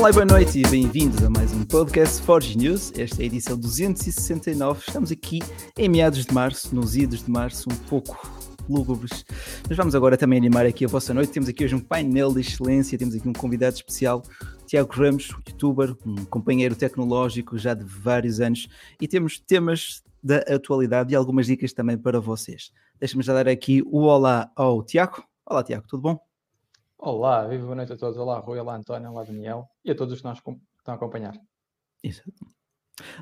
Olá, boa noite e bem-vindos a mais um podcast Forge News. Esta é a edição 269. Estamos aqui em meados de março, nos idos de março, um pouco lúgubres. Mas vamos agora também animar aqui a vossa noite. Temos aqui hoje um painel de excelência, temos aqui um convidado especial, Tiago Ramos, youtuber, um companheiro tecnológico já de vários anos, e temos temas da atualidade e algumas dicas também para vocês. Deixa-me já dar aqui o olá ao Tiago. Olá, Tiago, tudo bom? Olá, viva boa noite a todos. Olá, Rui, olá, António, olá, Daniel e a todos os que nos estão a acompanhar. Isso.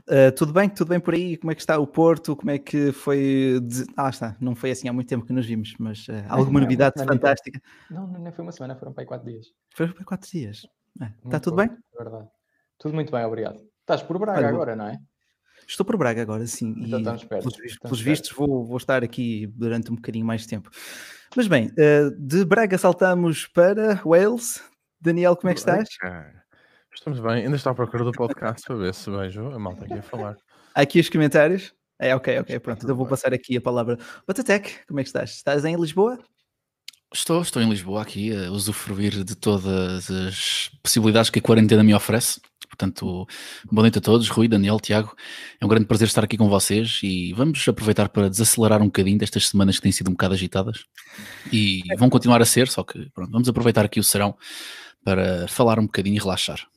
Uh, tudo bem? Tudo bem por aí? Como é que está o Porto? Como é que foi? Ah, está. Não foi assim há muito tempo que nos vimos, mas uh, alguma novidade não, fantástica? Não, não, nem foi uma semana, foram para aí quatro dias. Foi para quatro dias. É. Está tudo bom, bem? É verdade. Tudo muito bem, obrigado. Estás por Braga Olha, agora, não é? Estou por Braga agora, sim. Então e, estamos perto. Pelos, estamos vistos, vou, vou estar aqui durante um bocadinho mais de tempo. Mas bem, uh, de Braga saltamos para Wales. Daniel, como é que estás? Estamos bem, ainda estou à procura do podcast para ver se vejo a malta aqui a falar. Aqui os comentários. É, ok, ok, pronto. Então vou passar aqui a palavra. Batatec, como é que estás? Estás em Lisboa? Estou, estou em Lisboa aqui a usufruir de todas as possibilidades que a quarentena me oferece. Portanto, boa noite a todos, Rui, Daniel, Tiago. É um grande prazer estar aqui com vocês e vamos aproveitar para desacelerar um bocadinho destas semanas que têm sido um bocado agitadas e vão continuar a ser, só que pronto, vamos aproveitar aqui o serão para falar um bocadinho e relaxar.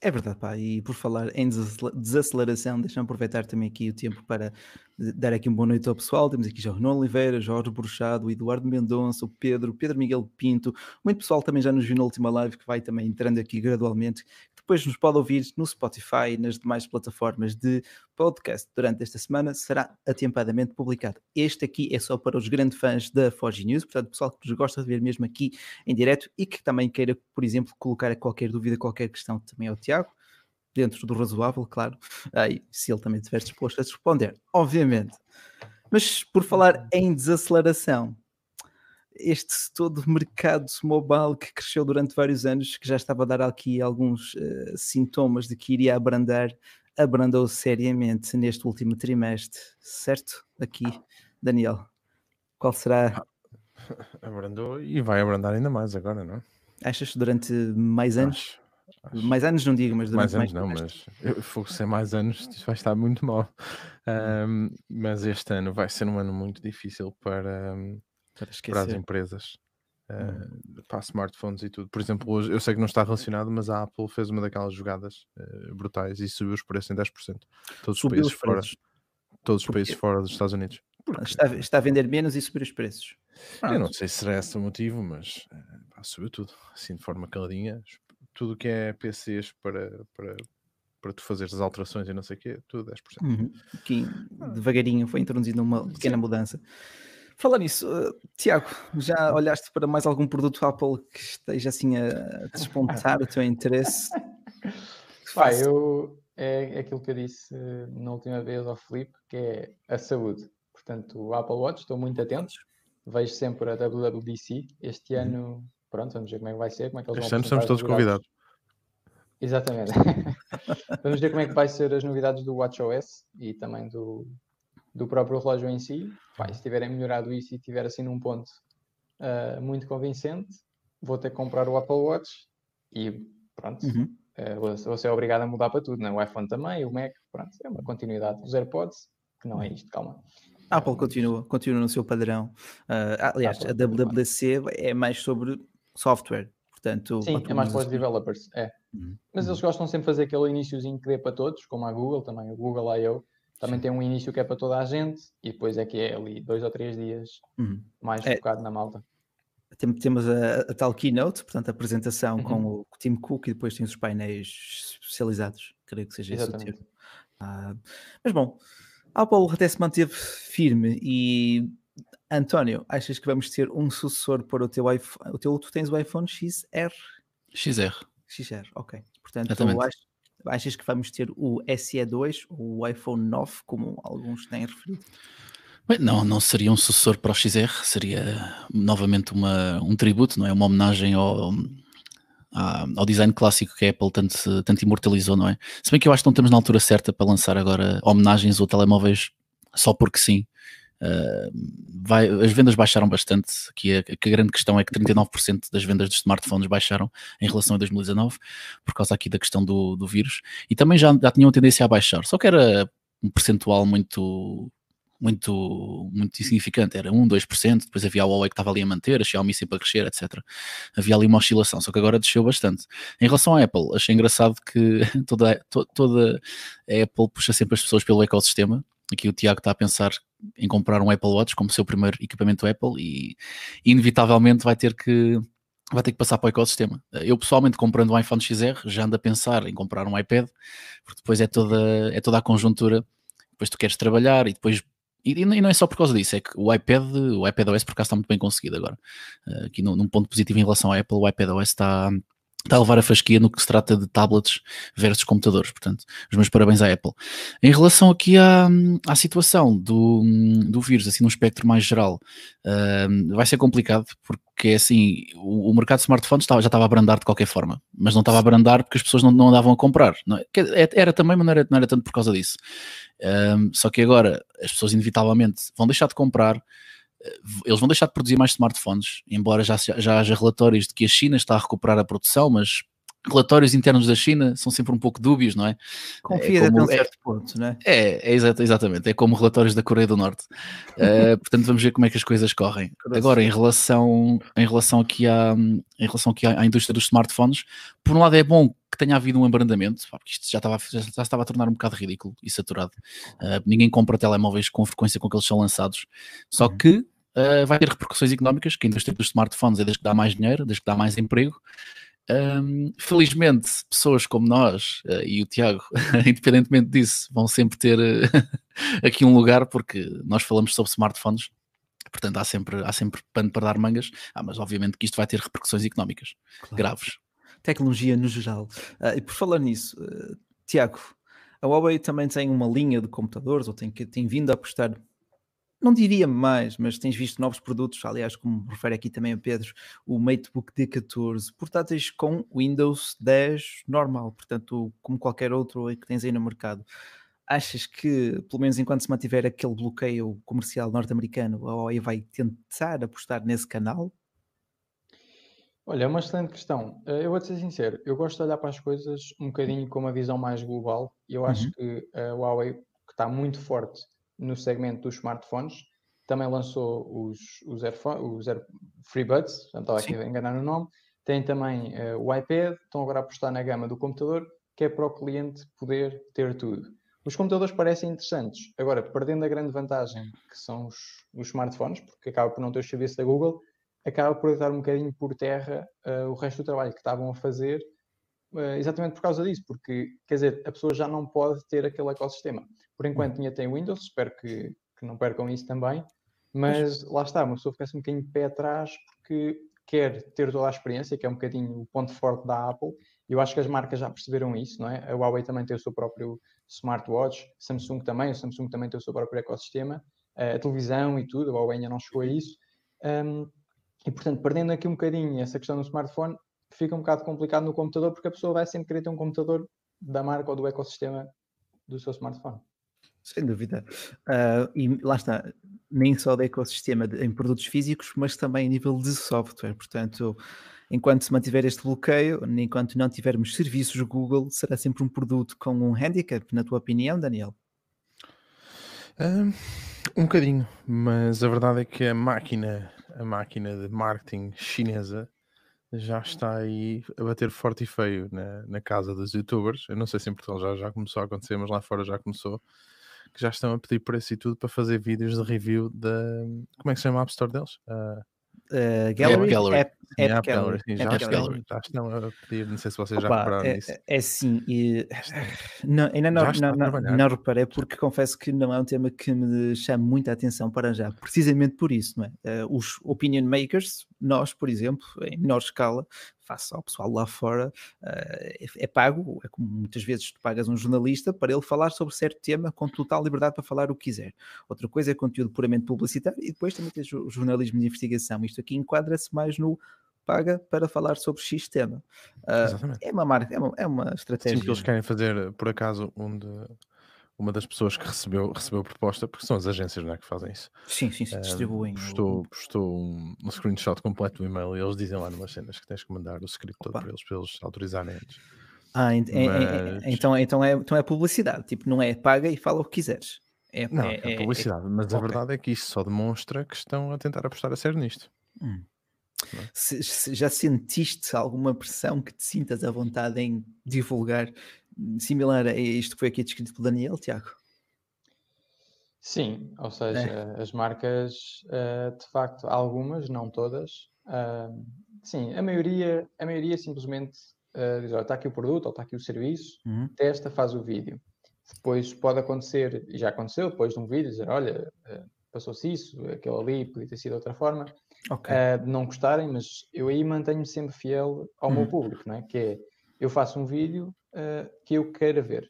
É verdade, pá, e por falar em desaceleração, deixa-me aproveitar também aqui o tempo para dar aqui uma boa noite ao pessoal. Temos aqui já o Renan Oliveira, Jorge Bruxado, o Eduardo Mendonça, o Pedro, o Pedro Miguel Pinto. Muito pessoal também já nos viu na última live que vai também entrando aqui gradualmente. Depois nos pode ouvir no Spotify e nas demais plataformas de podcast durante esta semana. Será atempadamente publicado. Este aqui é só para os grandes fãs da Forge News, portanto, pessoal que nos gosta de ver mesmo aqui em direto e que também queira, por exemplo, colocar qualquer dúvida, qualquer questão também ao Tiago dentro do razoável, claro, aí, se ele também estiver disposto a responder, obviamente. Mas por falar em desaceleração, este todo mercado mobile que cresceu durante vários anos, que já estava a dar aqui alguns uh, sintomas de que iria abrandar, abrandou seriamente neste último trimestre, certo? Aqui, Daniel, qual será? Abrandou e vai abrandar ainda mais agora, não? Achas durante mais anos? Acho, acho. Mais anos não digo, mas durante mais anos mais não, mas eu fogo ser mais anos, isto vai estar muito mal. Um, mas este ano vai ser um ano muito difícil para, para, para as empresas. Uh, para smartphones e tudo. Por exemplo, hoje eu sei que não está relacionado, mas a Apple fez uma daquelas jogadas uh, brutais e subiu os preços em 10%. Todos subiu os países fora, todos os países fora dos Estados Unidos. Está, está, a vender menos e subir os preços. eu não sei se será esse o motivo, mas uh, subiu tudo, assim de forma caladinha. Tudo que é PCs para, para, para tu fazeres as alterações e não sei o quê, tudo 10%. Uhum. Aqui, devagarinho, foi introduzida uma pequena Sim. mudança. Falar nisso, uh, Tiago, já olhaste para mais algum produto Apple que esteja assim a despontar o teu interesse? Pai, eu é aquilo que eu disse uh, na última vez ao Felipe, que é a saúde. Portanto, o Apple Watch, estou muito atento, vejo sempre a WWDC. Este uhum. ano, pronto, vamos ver como é que vai ser, como é que eles este ano somos todos convidados. Exatamente. vamos ver como é que vai ser as novidades do WatchOS e também do, do próprio relógio em si. Pai, se tiverem melhorado isso e tiver assim num ponto uh, muito convincente, vou ter que comprar o Apple Watch e pronto. Uhum. Uh, vou, vou, ser obrigado a mudar para tudo, né? o iPhone também, o Mac, pronto, é uma continuidade. Os AirPods, que não é isto, calma. A Apple continua, continua no seu padrão. Uh, aliás, Apple, a WWDC é mais sobre software, portanto... Sim, é mais para os developers, é. Uhum. Mas eles gostam sempre de fazer aquele iníciozinho que dê para todos, como a Google também, o Google I.O., também tem um início que é para toda a gente e depois é que é ali dois ou três dias uhum. mais é, focado na malta. Temos a, a, tal keynote, portanto, a apresentação uhum. com o Tim Cook e depois tem os painéis especializados, creio que seja Exatamente. esse o termo. Ah, mas bom, a Apple até se manteve firme e António, achas que vamos ter um sucessor para o teu iPhone? O teu, tu tens o iPhone XR? XR. XR, ok. Portanto, eu acho, Achas que vamos ter o SE2 ou o iPhone 9, como alguns têm referido? Bem, não, não seria um sucessor para o XR, seria novamente uma, um tributo, não é? Uma homenagem ao, ao design clássico que a Apple tanto, tanto imortalizou, não é? Se bem que eu acho que não estamos na altura certa para lançar agora homenagens ou telemóveis só porque sim. Uh, vai, as vendas baixaram bastante. Aqui a, a, grande questão é que 39% das vendas de smartphones baixaram em relação a 2019, por causa aqui da questão do, do vírus, e também já, já tinham tendência a baixar, só que era um percentual muito muito, muito insignificante, era 1, 2%, depois havia a Huawei que estava ali a manter, a Xiaomi sempre a crescer, etc. Havia ali uma oscilação, só que agora desceu bastante. Em relação à Apple, achei engraçado que toda, to, toda a Apple puxa sempre as pessoas pelo ecossistema. Aqui o Tiago está a pensar em comprar um Apple Watch como seu primeiro equipamento Apple e inevitavelmente vai ter que vai ter que passar para o ecossistema. Eu pessoalmente comprando um iPhone XR já ando a pensar em comprar um iPad, porque depois é toda, é toda a conjuntura, depois tu queres trabalhar e depois e, não é só por causa disso, é que o iPad, o iPad OS por acaso está muito bem conseguido agora. Uh, aqui num, num, ponto positivo em relação à Apple, o iPad OS está, está a levar a fasquia no que se trata de tablets versus computadores. Portanto, os meus parabéns à Apple. Em relação aqui à, à situação do, do vírus, assim num espectro mais geral, uh, vai ser complicado porque assim, o, o, mercado de smartphones já estava a abrandar de qualquer forma, mas não estava a abrandar porque as pessoas não, não andavam a comprar. Não é? Era também, mas não era, não era tanto por causa disso. Um, só que agora as pessoas inevitavelmente vão deixar de comprar, eles vão deixar de produzir mais smartphones, embora já, já haja relatórios de que a China está a recuperar a produção, mas relatórios internos da China são sempre um pouco dúbios, não é? Confia é até um certo ponto, não é? É, é exatamente, é como relatórios da Coreia do Norte. uh, portanto, vamos ver como é que as coisas correm. Agora, em relação, em relação aqui, à, em relação aqui à, à, indústria dos smartphones, por um lado é bom que tenha havido um abrandamento, porque isto já estava, já, já estava a tornar um bocado ridículo e saturado. Uh, ninguém compra telemóveis com frequência com que eles são lançados. Só uhum. que uh, vai ter repercussões económicas, que a indústria dos smartphones é desde que dá mais dinheiro, desde que dá mais emprego, um, felizmente, pessoas como nós uh, e o Tiago, independentemente disso, vão sempre ter uh, aqui um lugar porque nós falamos sobre smartphones, portanto há sempre, há sempre pano para dar mangas, ah, mas obviamente que isto vai ter repercussões económicas claro. graves. Tecnologia no geral. Uh, e por falar nisso, Tiago, a Huawei também tem uma linha de computadores, ou tem, tem vindo a apostar não diria mais, mas tens visto novos produtos, aliás, como refere aqui também a Pedro, o MateBook D14, portáteis com Windows 10 normal, portanto, como qualquer outro que tens aí no mercado. Achas que, pelo menos enquanto se mantiver aquele bloqueio comercial norte-americano, a OE vai tentar apostar nesse canal? Olha, é uma excelente questão. Eh, eu vou-te ser sincero, eu gosto de olhar para as coisas um bocadinho com uma visão mais global e eu acho uhum. que a Huawei, que está muito forte no segmento dos smartphones. Também lançou os, os, Airphone, os Air FreeBuds, já estava aqui a enganar no nome. Tem também uh, o iPad, estão agora a apostar na gama do computador, que é para o cliente poder ter tudo. Os computadores parecem interessantes, agora, perdendo a grande vantagem que são os, os smartphones, porque acaba por não ter o serviço da Google, acaba por dar um bocadinho por terra uh, o resto do trabalho que estavam a fazer, exatamente por causa disso, porque, quer dizer, a pessoa já não pode ter aquele ecossistema. Por enquanto ainda tem Windows, espero que, que não percam isso também. Mas lá está, uma pessoa fica assim um bocadinho de pé atrás porque quer ter toda a experiência, que é um bocadinho o ponto forte da Apple. E eu acho que as marcas já perceberam isso, não é? A Huawei também tem o seu próprio smartwatch, Samsung também, o Samsung também tem o seu próprio ecossistema, a televisão e tudo, a Huawei ainda não chegou a isso. Um, e portanto, perdendo aqui um bocadinho essa questão do smartphone, fica um bocado complicado no computador, porque a pessoa vai sempre querer ter um computador da marca ou do ecossistema do seu smartphone. Sem dúvida. Uh, e lá está, nem só do ecossistema de, em produtos físicos, mas também a nível de software. Portanto, enquanto se mantiver este bloqueio, enquanto não tivermos serviços Google, será sempre um produto com um handicap, na tua opinião, Daniel? Um, um bocadinho, mas a verdade é que a máquina, a máquina de marketing chinesa já está aí a bater forte e feio na, na casa dos youtubers. Eu não sei se em Portugal já, já começou a acontecer, mas lá fora já começou que já estão a pedir preço e tudo para fazer vídeos de review da. Como é que se chama a App Store deles? Uh, uh, Gallery? App Gallery. App, App, App Gallery. Sim, já, App Gallery. já estão a pedir, não sei se vocês Opa, já repararam é, nisso. É sim, e, não, ainda não, não, não, não, reparei porque confesso que não é um tema que me chama muita atenção para já, precisamente por isso, não é? Uh, os opinion makers, nós, por exemplo, em menor escala, face ao pessoal lá fora, uh, é, é, pago, é como muitas vezes tu pagas um jornalista para ele falar sobre certo tema com total liberdade para falar o que quiser. Outra coisa é conteúdo puramente publicitário e depois também tens o jornalismo de investigação. Isto aqui enquadra-se mais no paga para falar sobre X tema. Uh, é uma marca, é uma, é uma estratégia. Sim, que eles querem fazer, por acaso, um de uma das pessoas que recebeu, recebeu a proposta, porque são as agências não é, que fazem isso. Sim, sim, sim distribuem. Postou, o... postou um, um, screenshot completo do e-mail e eles dizem lá numas cenas que tens que mandar o script todo para eles, para eles autorizarem antes. Ah, ent Mas... então, então, é, então é publicidade, tipo, não é paga e fala o que quiseres. É, não, é, é, é publicidade, mas a verdade é que isso só demonstra que estão a tentar apostar a sério nisto. Hum. É? Se, se já sentiste alguma pressão que te sintas à vontade em divulgar, similar a isto que foi aqui descrito pelo Daniel, Tiago? Sim, ou seja, é. as marcas, eh, de facto, algumas, não todas, sim, a maioria, a maioria simplesmente uh, diz, olha, está aqui o produto ou está aqui o serviço, uhum. testa, faz o vídeo. Depois pode acontecer, e já aconteceu, depois de um vídeo, dizer, olha, passou-se isso, aquele ali podia ter sido de outra forma, okay. não gostarem, mas eu aí mantenho-me sempre fiel ao uhum. meu público, não é? que é, eu faço um vídeo que eu queira ver.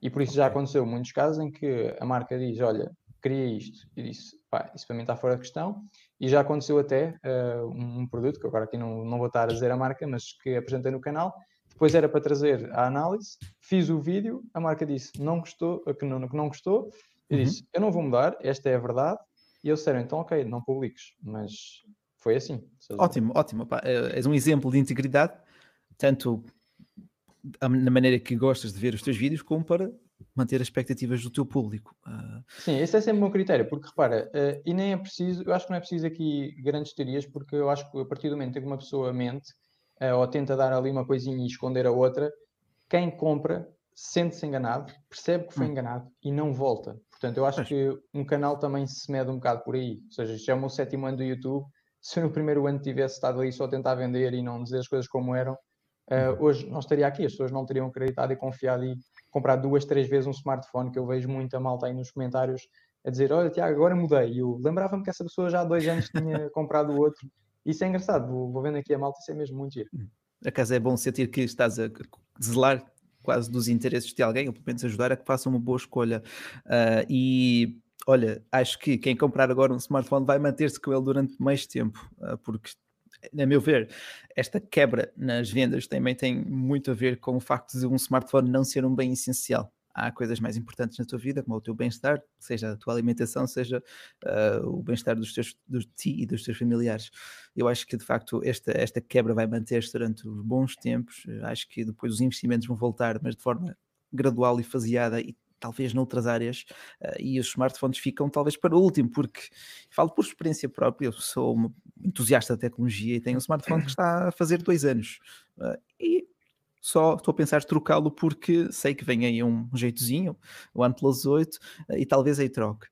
E por isso okay. já aconteceu muitos casos em que a marca diz, olha, queria isto, e disse, pá, isso para mim está fora de questão, e já aconteceu até uh, um produto, que agora aqui não, não vou estar a dizer a marca, mas que apresentei no canal, depois era para trazer a análise, fiz o vídeo, a marca disse não gostou, que não, que não gostou, eu uhum. disse, eu não vou mudar, esta é a verdade, e eles disseram, então ok, não publiques, mas foi assim. Seja... Ótimo, ótimo, pá, eh, és um exemplo de integridade, tanto na maneira que gostas de ver os teus vídeos, como para manter as expectativas do teu público. Uh... Sim, esse é sempre o meu critério, porque repara, uh, e nem é preciso, eu acho que não é preciso aqui grandes teorias, porque eu acho que a partir do momento em que uma pessoa mente uh, ou tenta dar ali uma coisinha e esconder a outra, quem compra sente-se enganado, percebe que foi hum. enganado e não volta. Portanto, eu acho que um canal também se mede um bocado por aí. Ou seja, já é o meu sétimo ano do YouTube. Se eu no primeiro ano tivesse estado ali só a tentar vender e não dizer as coisas como eram, Uh, hoje não estaria aqui, as pessoas não teriam acreditado e confiado e comprar duas, três vezes um smartphone, que eu vejo muita malta aí nos comentários a dizer, olha Tiago, agora mudei. E eu lembrava-me que essa pessoa já há dois anos tinha comprado o outro. Isso é engraçado, vou, vou vendo aqui a malta, isso é mesmo muito giro. Hum. Acaso é bom sentir que estás a zelar quase dos interesses de alguém, ou pelo menos ajudar a que faça uma boa escolha. Uh, e olha, acho que quem comprar agora um smartphone vai manter-se com ele durante mais tempo, uh, porque a meu ver, esta quebra nas vendas também tem muito a ver com o facto de um smartphone não ser um bem essencial. Há coisas mais importantes na tua vida, como o teu bem-estar, seja a tua alimentação, seja uh, o bem-estar dos teus, de ti e dos teus familiares. Eu acho que de facto esta, esta quebra vai manter-se durante os bons tempos. Acho que depois os investimentos vão voltar, mas de forma gradual e faseada e talvez noutras áreas, uh, e os smartphones ficam talvez para o último, porque falo por experiência própria, eu sou um entusiasta da tecnologia e tenho um smartphone que está a fazer dois anos. Uh, e só estou a pensar trocá-lo porque sei que vem aí um jeitozinho, o OnePlus 8, uh, e talvez aí troque.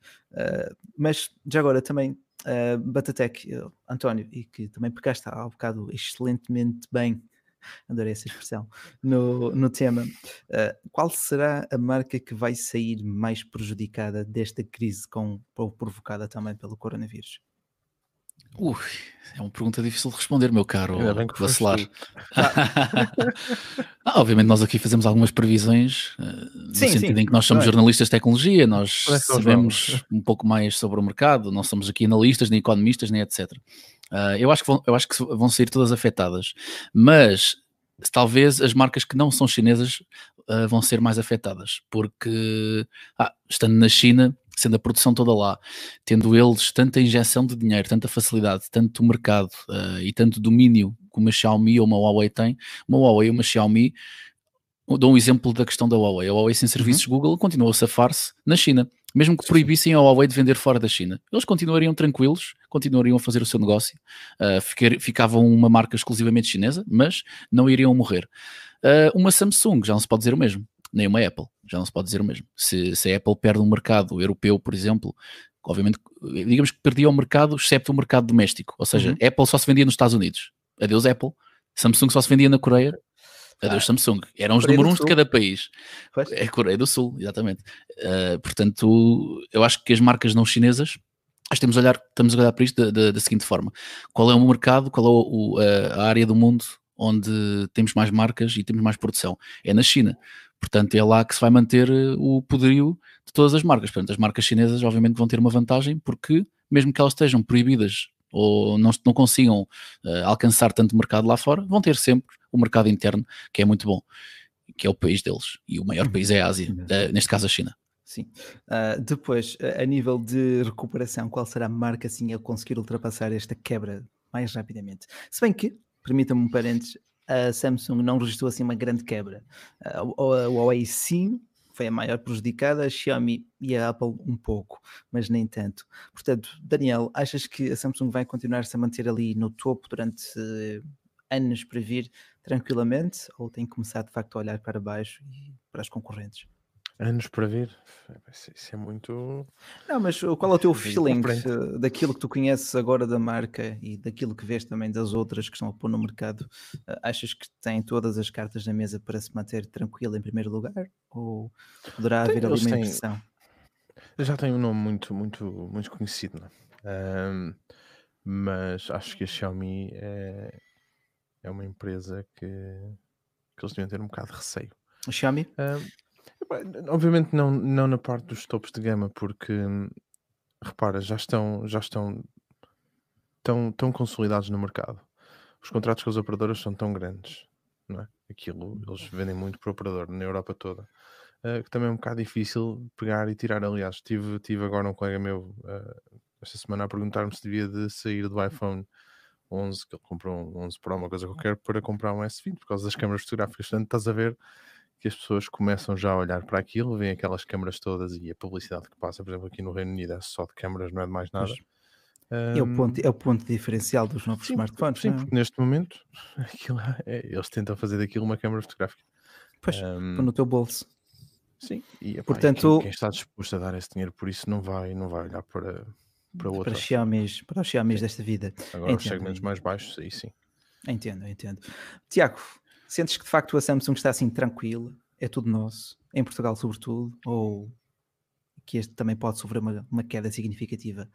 Mas já agora também, uh, Batatec, António, e que também pegaste há um bocado excelentemente bem adorei essa expressão, no, no tema. Uh, qual será a marca que vai sair mais prejudicada desta crise com, provocada também pelo coronavírus? Ui, é uma pergunta difícil de responder, meu caro vacilar. ah, obviamente, nós aqui fazemos algumas previsões, uh, no sim, sentido sim. em que nós somos jornalistas de tecnologia, nós sabemos um pouco mais sobre o mercado, não somos aqui analistas, nem economistas, nem etc. Uh, eu, acho que vão, eu acho que vão sair todas afetadas, mas talvez as marcas que não são chinesas uh, vão ser mais afetadas, porque ah, estando na China, sendo a produção toda lá, tendo eles tanta injeção de dinheiro, tanta facilidade, tanto mercado uh, e tanto domínio como a Xiaomi ou uma Huawei tem, uma Huawei ou uma Xiaomi, dou um exemplo da questão da Huawei. A Huawei sem serviços uhum. Google continua a safar-se na China. Mesmo que proibissem a Huawei de vender fora da China, eles continuariam tranquilos, continuariam a fazer o seu negócio, uh, ficar, ficavam uma marca exclusivamente chinesa, mas não iriam morrer. Uh, uma Samsung já não se pode dizer o mesmo, nem uma Apple já não se pode dizer o mesmo. Se, se a Apple perde um mercado europeu, por exemplo, obviamente, digamos que perdia o mercado, excepto o mercado doméstico, ou seja, uhum. Apple só se vendia nos Estados Unidos. Adeus Apple. Samsung só se vendia na Coreia, Adeus ah, Samsung. Eram os número uns de cada país. Pois. É Coreia do Sul, exatamente. Uh, portanto, eu acho que as marcas não chinesas, que temos a olhar, estamos a olhar para isto da, da, da seguinte forma: qual é o mercado, qual é o, a área do mundo onde temos mais marcas e temos mais produção? É na China. Portanto, é lá que se vai manter eh, o poderio de todas as marcas. Portanto, as marcas chinesas, obviamente, vão ter uma vantagem, porque mesmo que elas estejam proibidas ou não, não consigam uh, alcançar tanto mercado lá fora, vão ter sempre o mercado interno, que é muito bom, que é o país deles. E o maior uhum. país é a Ásia, uh, neste caso a China. Sim. Uh, depois, a nível de recuperação, qual será a marca assim a conseguir ultrapassar esta quebra mais rapidamente? Se bem que, permita-me um parênteses, a Samsung não registrou assim uma grande quebra. Uh, a Huawei sim, foi a maior prejudicada, a Xiaomi e a Apple um pouco, mas nem tanto. Portanto, Daniel, achas que a Samsung vai continuar-se a manter ali no topo durante uh, anos para vir tranquilamente ou tem que começar de facto a olhar para baixo e para as concorrentes? Anos para vir? Isso é muito. Não, mas qual é o teu feeling uh, daquilo que tu conheces agora da marca e daquilo que vês também das outras que estão a pôr no mercado? Uh, achas que tem todas as cartas na mesa para se manter tranquilo em primeiro lugar? Ou poderá haver ali uma impressão? Já tem um nome muito, muito, muito conhecido, não é? Um, mas acho que a Xiaomi é, é uma empresa que, que eles deviam ter um bocado de receio. A Xiaomi? Um, Obviamente não, não na parte dos topos de gama, porque repara, já estão, já estão tão, tão consolidados no mercado. Os contratos com as operadoras são tão grandes, não é? Aquilo, eles vendem muito para o operador na Europa toda, uh, que também é um bocado difícil pegar e tirar. Aliás, tive, tive agora um colega meu uh, esta semana a perguntar-me se devia de sair do iPhone 11, que ele comprou um 11 Pro, uma coisa qualquer, para comprar um S20 por causa das câmaras fotográficas. Portanto, estás a ver que as pessoas começam já a olhar para aquilo, veem aquelas câmaras todas e a publicidade que passa, por exemplo, aqui no Reino Unido é só de câmaras, não é de mais nada. Um, é, o ponto, é o ponto diferencial dos novos sim, smartphones. Sim, é? porque neste momento aquilo é, eles tentam fazer daquilo uma câmara fotográfica. Pois, um, no teu bolso. Sim, e epá, Portanto, quem, quem, está disposto a dar esse dinheiro por isso não vai, não vai olhar para, para outra. Para, Xiaomi, para os Xiaomi desta vida. Agora entendo. os segmentos mais baixos, aí sim. Entendo, entendo. Tiago, Sentes que de facto a Samsung está assim tranquila? É tudo nosso? Em Portugal, sobretudo? Ou que este também pode sofrer uma, uma queda significativa?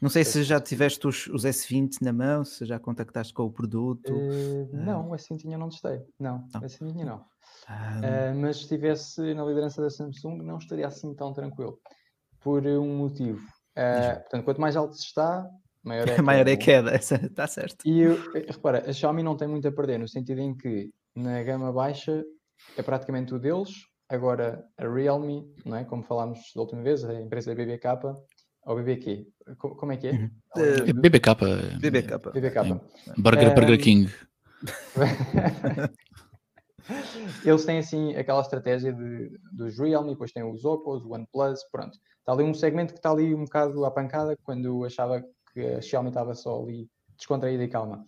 Não sei se já tiveste os, os, S20 na mão, se já contactaste com o produto. Uh, não, o S20 eu não testei. Não, não. S20 não. Uh, mas se estivesse na liderança da Samsung, não estaria assim tão tranquilo. Por um motivo. Uh, portanto, quanto mais alto se está, Maior é a Maior é queda, está certo. E eu, repara, a Xiaomi não tem muito a perder, no sentido em que na gama baixa é praticamente o deles, agora a Realme, não é? como falámos da última vez, a empresa da BBK, ou BBQ, como é que é? Uhum. Uh, BBK. BBK. BBK. Burger, Burger King. Eles têm assim aquela estratégia de, dos Realme, depois tem os Oppo, os OnePlus, pronto. Está ali um segmento que está ali um bocado à pancada quando achava que a Xiaomi estava só ali descontraída e calma.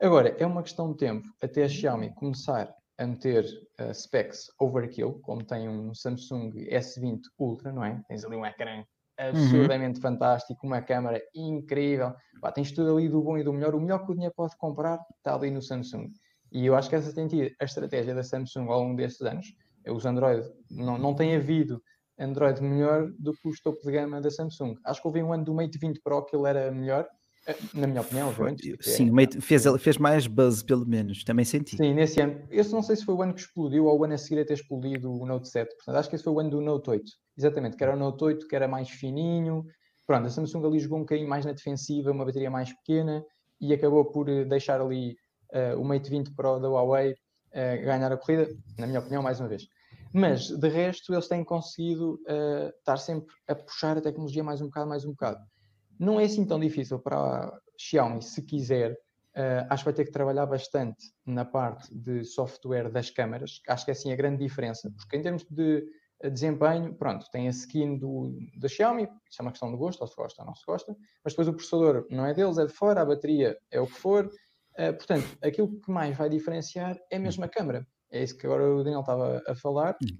Agora, é uma questão de tempo até a Xiaomi começar a meter uh, specs overkill, como tem um Samsung S20 Ultra, não é? Tens ali um ecrã absurdamente uhum. fantástico, uma câmera incrível. Pá, tens tudo ali do bom e do melhor. O melhor que o dinheiro pode comprar está ali no Samsung. E eu acho que essa tem sido a estratégia da Samsung ao longo destes anos. Os Android, não, não tem havido Android melhor do que o topo de gama da Samsung. Acho que houve um ano do Mate 20 Pro que ele era melhor, eh, na minha opinião, obviamente. Sim, é, Mate fez, fez mais buzz, pelo menos, também senti. Sim, nesse ano. Eu não sei se foi o ano que explodiu ou o ano a seguir a ter explodido o Note 7. Portanto, acho que esse foi o ano do Note 8. Exatamente, que era o Note 8, que era mais fininho. Pronto, a Samsung ali jogou um bocadinho mais na defensiva, uma bateria mais pequena e acabou por eh, deixar ali uh, o Mate 20 Pro da Huawei uh, ganhar a corrida, na minha opinião, mais uma vez. Mas, de resto, eles têm conseguido uh, estar sempre a puxar a tecnologia mais um bocado, mais um bocado. Não é assim tão difícil para a Xiaomi, se quiser. Uh, acho que vai ter que trabalhar bastante na parte de software das câmaras. Acho que é assim a grande diferença. Porque em termos de eh, desempenho, pronto, tem a skin do, da Xiaomi, isso é uma questão de gosto, ou se gosta ou não se gosta, mas depois o processador não é deles, é de fora, a bateria é o que for. Uh, portanto, aquilo que mais vai diferenciar é mesmo a câmera é isso que agora o Daniel estava a falar. Hum.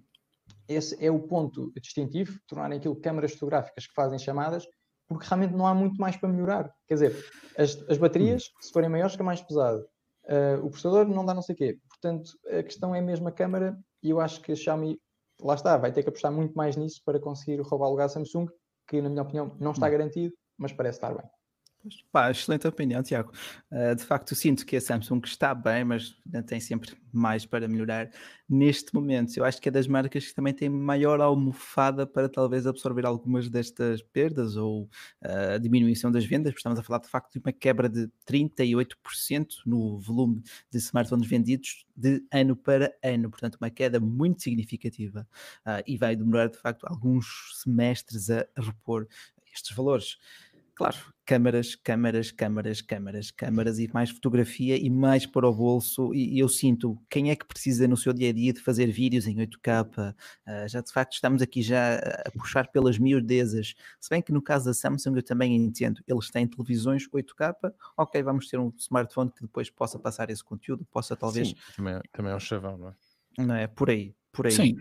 Esse é o ponto distintivo, tornarem aquilo câmaras fotográficas que fazem chamadas, porque realmente não há muito mais para melhorar. Quer dizer, as, as baterias, hum. se forem maiores, fica mais pesado. Uh, o processador não dá não sei o quê. Portanto, a questão é mesmo a câmara e eu acho que a Xiaomi, lá está, vai ter que apostar muito mais nisso para conseguir roubar o lugar à Samsung, que na minha opinião não está hum. garantido, mas parece estar bem. Pá, excelente opinião, Tiago. Uh, de facto, sinto que a Samsung está bem, mas tem sempre mais para melhorar neste momento. Eu acho que é das marcas que também tem maior almofada para talvez absorver algumas destas perdas ou uh, diminuição das vendas. Estamos a falar de facto de uma quebra de 38% no volume de smartphones vendidos de ano para ano. Portanto, uma queda muito significativa uh, e vai demorar de facto alguns semestres a repor estes valores. Claro, câmaras, câmaras, câmaras, câmaras, câmaras e mais fotografia e mais para o bolso. E, e eu sinto quem é que precisa no seu dia a dia de fazer vídeos em 8K. Uh, ah, já de facto estamos aqui já a puxar pelas miudezas. Se bem que no caso da Samsung eu também entendo, eles têm televisões 8K. Ok, vamos ter um smartphone que depois possa passar esse conteúdo, possa talvez. Sim, também, também é um chavão, não é? Não é? Por aí. Por aí. Sim.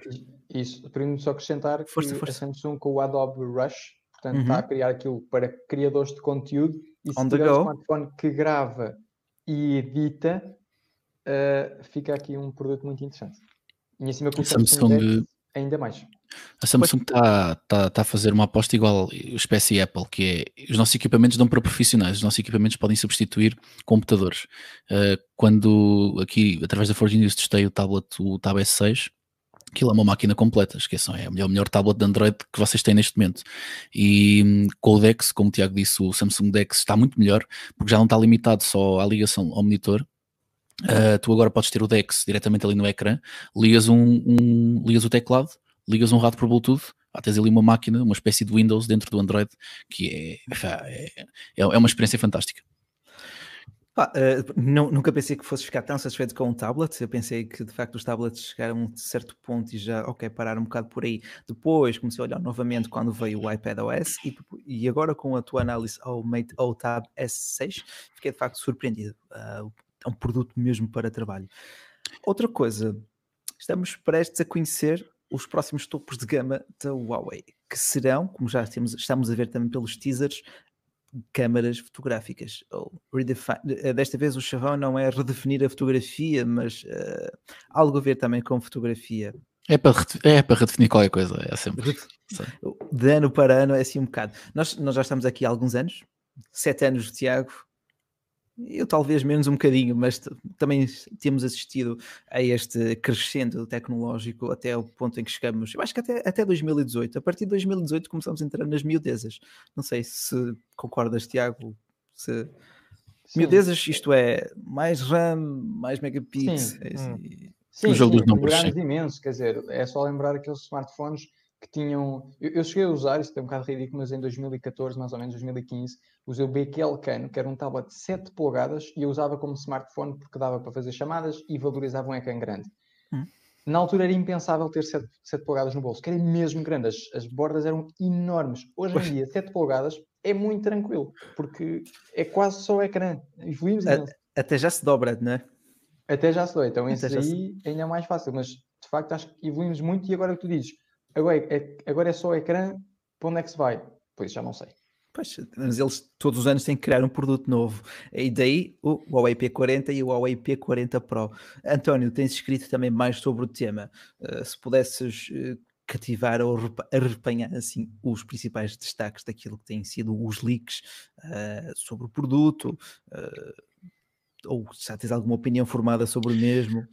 Isso, para só acrescentar força, que força. a Samsung com o Adobe Rush Portanto, uhum. está a criar aquilo para criadores de conteúdo e se On tiver um smartphone que grava e edita, uh, fica aqui um produto muito interessante. E em cima com o Samsung, Samsung ainda mais. A Samsung está tá, tá a fazer uma aposta igual espécie Apple, que é os nossos equipamentos dão para profissionais, os nossos equipamentos podem substituir computadores. Uh, quando aqui, através da Forge News, testei o tablet, o Tab S6, Aquilo é uma máquina completa, esqueçam, é o melhor, melhor tablet de Android que vocês têm neste momento. E hum, com o DeX, como o Tiago disse, o Samsung DeX está muito melhor, porque já não está limitado só à ligação ao monitor. Uh, tu agora podes ter o DeX diretamente ali no ecrã, ligas, um, um, ligas o teclado, ligas um rato por Bluetooth, ah, tens ali uma máquina, uma espécie de Windows dentro do Android, que é, é, é, é uma experiência fantástica. Uh, não, nunca pensei que fosse ficar tão satisfeito com um tablet. Eu pensei que de facto os tablets chegaram a um certo ponto e já, ok, pararam um bocado por aí. Depois comecei a olhar novamente quando veio o iPad OS e, e agora com a tua análise ao Mate ao Tab S6, fiquei de facto surpreendido. Uh, é um produto mesmo para trabalho. Outra coisa, estamos prestes a conhecer os próximos topos de gama da Huawei, que serão, como já temos, estamos a ver também pelos teasers, câmaras fotográficas. Ou eh, desta vez o chavão não é redefinir a fotografia, mas uh, algo a ver também com fotografia. É para, é para redefinir qualquer coisa, é sempre. De ano para ano é assim um bocado. Nós, nós já estamos aqui há alguns anos, sete anos Tiago, eu talvez menos um bocadinho, mas também temos assistido a este crescendo tecnológico até o ponto em que chegamos, eu acho que até, até 2018. A partir de 2018 começamos a entrar nas miudezas. Não sei se concordas, Tiago, se... Sim. Miudezas, isto é, mais RAM, mais megapixels. Sim, hum. sim, o jogo sim, dos números. imenso, quer dizer, é só lembrar aqueles smartphones que tinham. Eu, eu, cheguei a usar, isto é um bocado ridículo, mas em 2014, mais ou menos 2015, usei o BQL Cano, que era um tablet de 7 polegadas e eu usava como smartphone porque dava para fazer chamadas e valorizava um ecrã grande. Hum. Na altura era impensável ter 7, 7 polegadas no bolso, que era mesmo grande, as, as bordas eram enormes. Hoje em dia, 7 polegadas é muito tranquilo, porque é quase só o ecrã. Evoluímos Até já se dobra, não é? Até já se dobra, então isso aí se... ainda é mais fácil, mas de facto acho que evoluímos muito e agora que tu dizes, Agora é, agora é só o ecrã, para onde é que se vai? Pois já não sei. Pois, mas eles todos os anos têm que criar um produto novo. E daí o Huawei P40 e o Huawei P40 Pro. António, tens escrito também mais sobre o tema. Uh, se pudesses uh, cativar ou arrepanhar assim os principais destaques daquilo que têm sido os leaks uh, sobre o produto, ou já tens alguma opinião formada sobre o mesmo?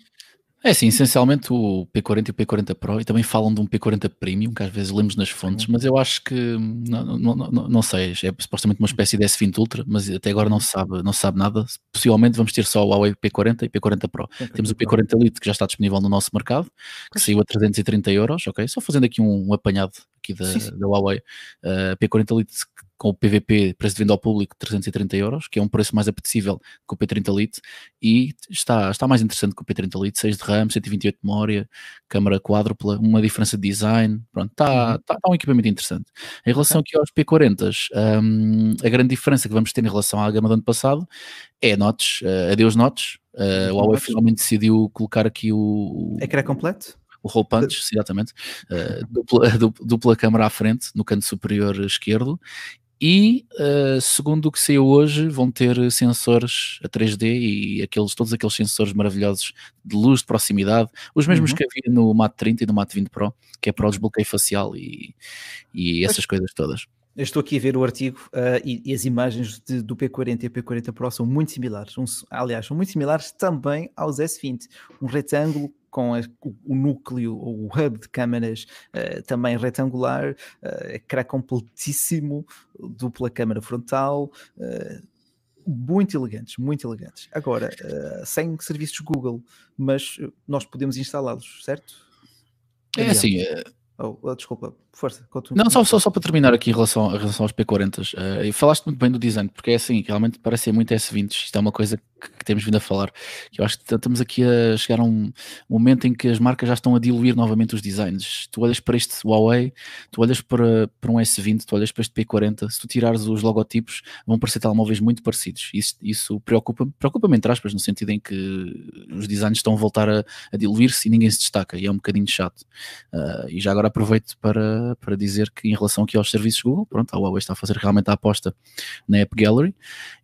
É sim, essencialmente o P40 e o P40 Pro, e também falam de um P40 Premium, que às vezes lemos nas fontes, mas eu acho que, não, não, não, não sei, é supostamente uma espécie de S20 Ultra, mas até agora não se sabe, não se sabe nada. Possivelmente vamos ter só o Huawei P40 e P40 Pro. Temos o P40 Lite que já está disponível no nosso mercado, que saiu a 330 euros, ok? Só fazendo aqui um, um apanhado aqui da, sim, sim. da Huawei. Uh, P40 Lite com o PVP, preço de venda ao público, 330 euros, que é um preço mais apetecível que o P30 Lite, e está, está mais interessante que o P30 Lite, 6 de RAM, 128 de memória, câmara quádrupla, uma diferença de design, pronto, está, uhum. está, está um equipamento interessante. Em relação aqui aos P40s, um, a grande diferença que vamos ter em relação à gama do ano passado é notes, uh, adeus notes, uh, o Huawei finalmente decidiu colocar aqui o... Ecrã completo? o hole punch, exatamente, uh, dupla, dupla câmara à frente, no canto superior esquerdo, e uh, segundo o que saiu hoje vão ter sensores a 3D e aqueles, todos aqueles sensores maravilhosos de luz de proximidade, os mesmos uhum. que havia no Mate 30 e no Mate 20 Pro, que é para o desbloqueio facial e, e essas coisas todas. Eu estou aqui a ver o artigo uh, e, e, as imagens de, do P40 e P40 Pro são muito similares. Um, aliás, são muito similares também aos S20. Um retângulo com a, o, núcleo ou o hub de câmaras uh, também retangular, uh, ecrã completíssimo, dupla câmara frontal. Uh, muito elegantes, muito elegantes. Agora, sem serviços Google, mas nós podemos instalá-los, certo? É assim, Oh, oh, desculpa, força. Não, só, só, só para terminar aqui em relação, em relação aos P40s, uh, falaste muito bem do design, porque é assim, realmente parece muito S20, isto é uma coisa que, temos vindo a falar, eu acho que estamos aqui a chegar a um momento em que as marcas já estão a diluir novamente os designs. Tu olhas para este Huawei, tu olhas para, para um S20, tu olhas para este P40, se tu tirares os logotipos, vão parecer telemóveis muito parecidos. Isso, isso preocupa-me, preocupa-me entre aspas, no sentido em que os designs estão a voltar a, a diluir-se e ninguém se destaca, e é um bocadinho chato. Uh, e já agora aproveito para, para dizer que em relação aqui aos serviços Google, pronto, a Huawei está a fazer realmente a aposta na App Gallery.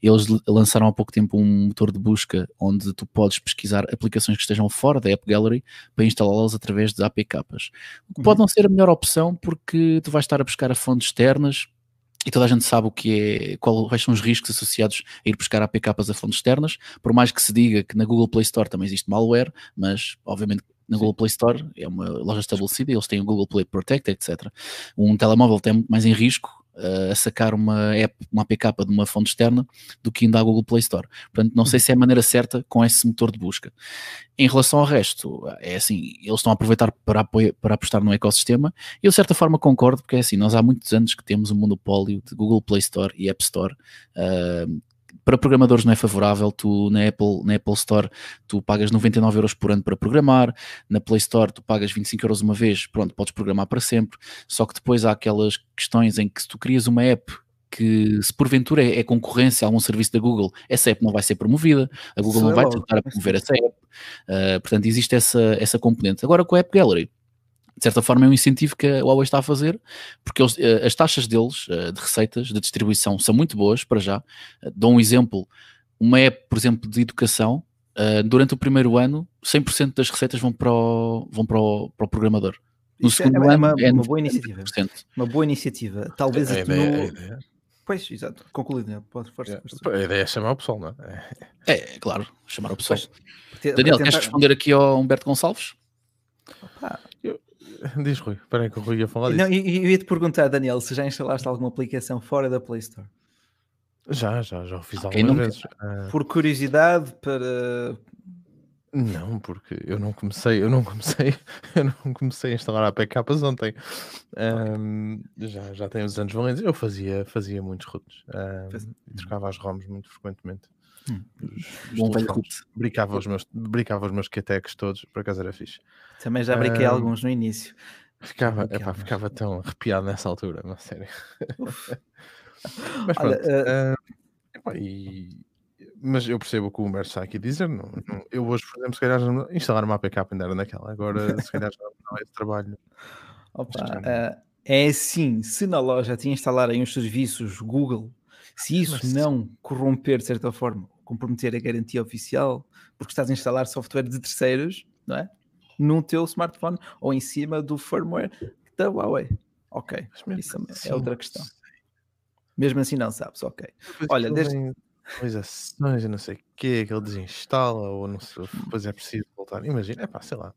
Eles lançaram há pouco tempo um motor de busca onde tu podes pesquisar aplicações que estejam fora da App Gallery para instalá-las através de APKs. O que uhum. pode não ser a melhor opção porque tu vais estar a buscar a fontes externas e toda a gente sabe o que é, quais são os riscos associados a ir buscar APKs a fontes externas, por mais que se diga que na Google Play Store também existe malware, mas obviamente na Google Play Store é uma loja estabelecida, eles têm o Google Play Protect, etc. Um telemóvel tem mais em risco a sacar uma app, uma APK de uma fonte externa do que ainda a Google Play Store. Portanto, não sei se é a maneira certa com esse motor de busca. Em relação ao resto, é assim, eles estão a aproveitar para, apoiar, para apostar no ecossistema e eu de certa forma concordo, porque é assim, nós há muitos anos que temos um monopólio de Google Play Store e App Store, uh, para programadores não é favorável, tu na Apple, na Apple Store tu pagas 99 euros por ano para programar, na Play Store tu pagas 25 euros uma vez, pronto, podes programar para sempre, só que depois há aquelas questões em que se tu crias uma app que se porventura é, é concorrência a algum serviço da Google, essa app não vai ser promovida, a Google não é vai tentar promover essa app, uh, portanto existe essa, essa componente. Agora com a App Gallery, de certa forma é um incentivo que a Huawei está a fazer, porque eles, eh, as taxas deles eh, de receitas, de distribuição, são muito boas para já. Eh, dou um exemplo, uma app, por exemplo, de educação, durante o primeiro ano, 100% das receitas vão para o, vão para o, para o programador. No Isso é segundo é, ano, uma, é uma boa iniciativa. Uma boa iniciativa. Talvez a, a, ideia, no... a ideia. Pois, exato, concluído, né? Pode, força, força. A ideia é chamar o pessoal, não é? É, é claro, chamar o pessoal. Pois, Daniel, tentar... queres responder aqui ao Humberto Gonçalves? Opa, eu, Diz Rui, espera aí que o Rui ia falar disso. Não, eu, eu ia te perguntar, Daniel, se já instalaste alguma aplicação fora da Play Store. Já, já, já o fiz okay, algumas vezes. Uh... Por curiosidade, para. Não, porque eu não comecei, eu não comecei, eu não comecei a instalar APKs ontem. Um, já, já tem uns anos valentes. Eu fazia, fazia muitos routes um, trocava as ROMs muito frequentemente. Hum. Os, Bom brincava os meus, brincava os meus QTECs todos, por acaso era fixe. Também já brinquei um, alguns no início. Ficava, epá, ficava tão arrepiado nessa altura, mas sério. mas pronto. Olha, uh... epá, e... Mas eu percebo o que o Humberto está aqui a dizer. Não, não, eu hoje, por exemplo, se calhar instalar uma APK ainda era naquela. Agora, se calhar já não é esse trabalho. Opa, uh, é assim, se na loja te instalarem os serviços Google, se isso mas... não corromper de certa forma comprometer a garantia oficial, porque estás a instalar software de terceiros, não é? No teu smartphone ou em cima do firmware da Huawei. Ok, isso assim, é outra questão. Mesmo assim não sabes, ok. Olha, desde... Atualizações, não sei o que, que ele desinstala, ou não sei, depois é preciso voltar. Imagina, é pá, sei lá.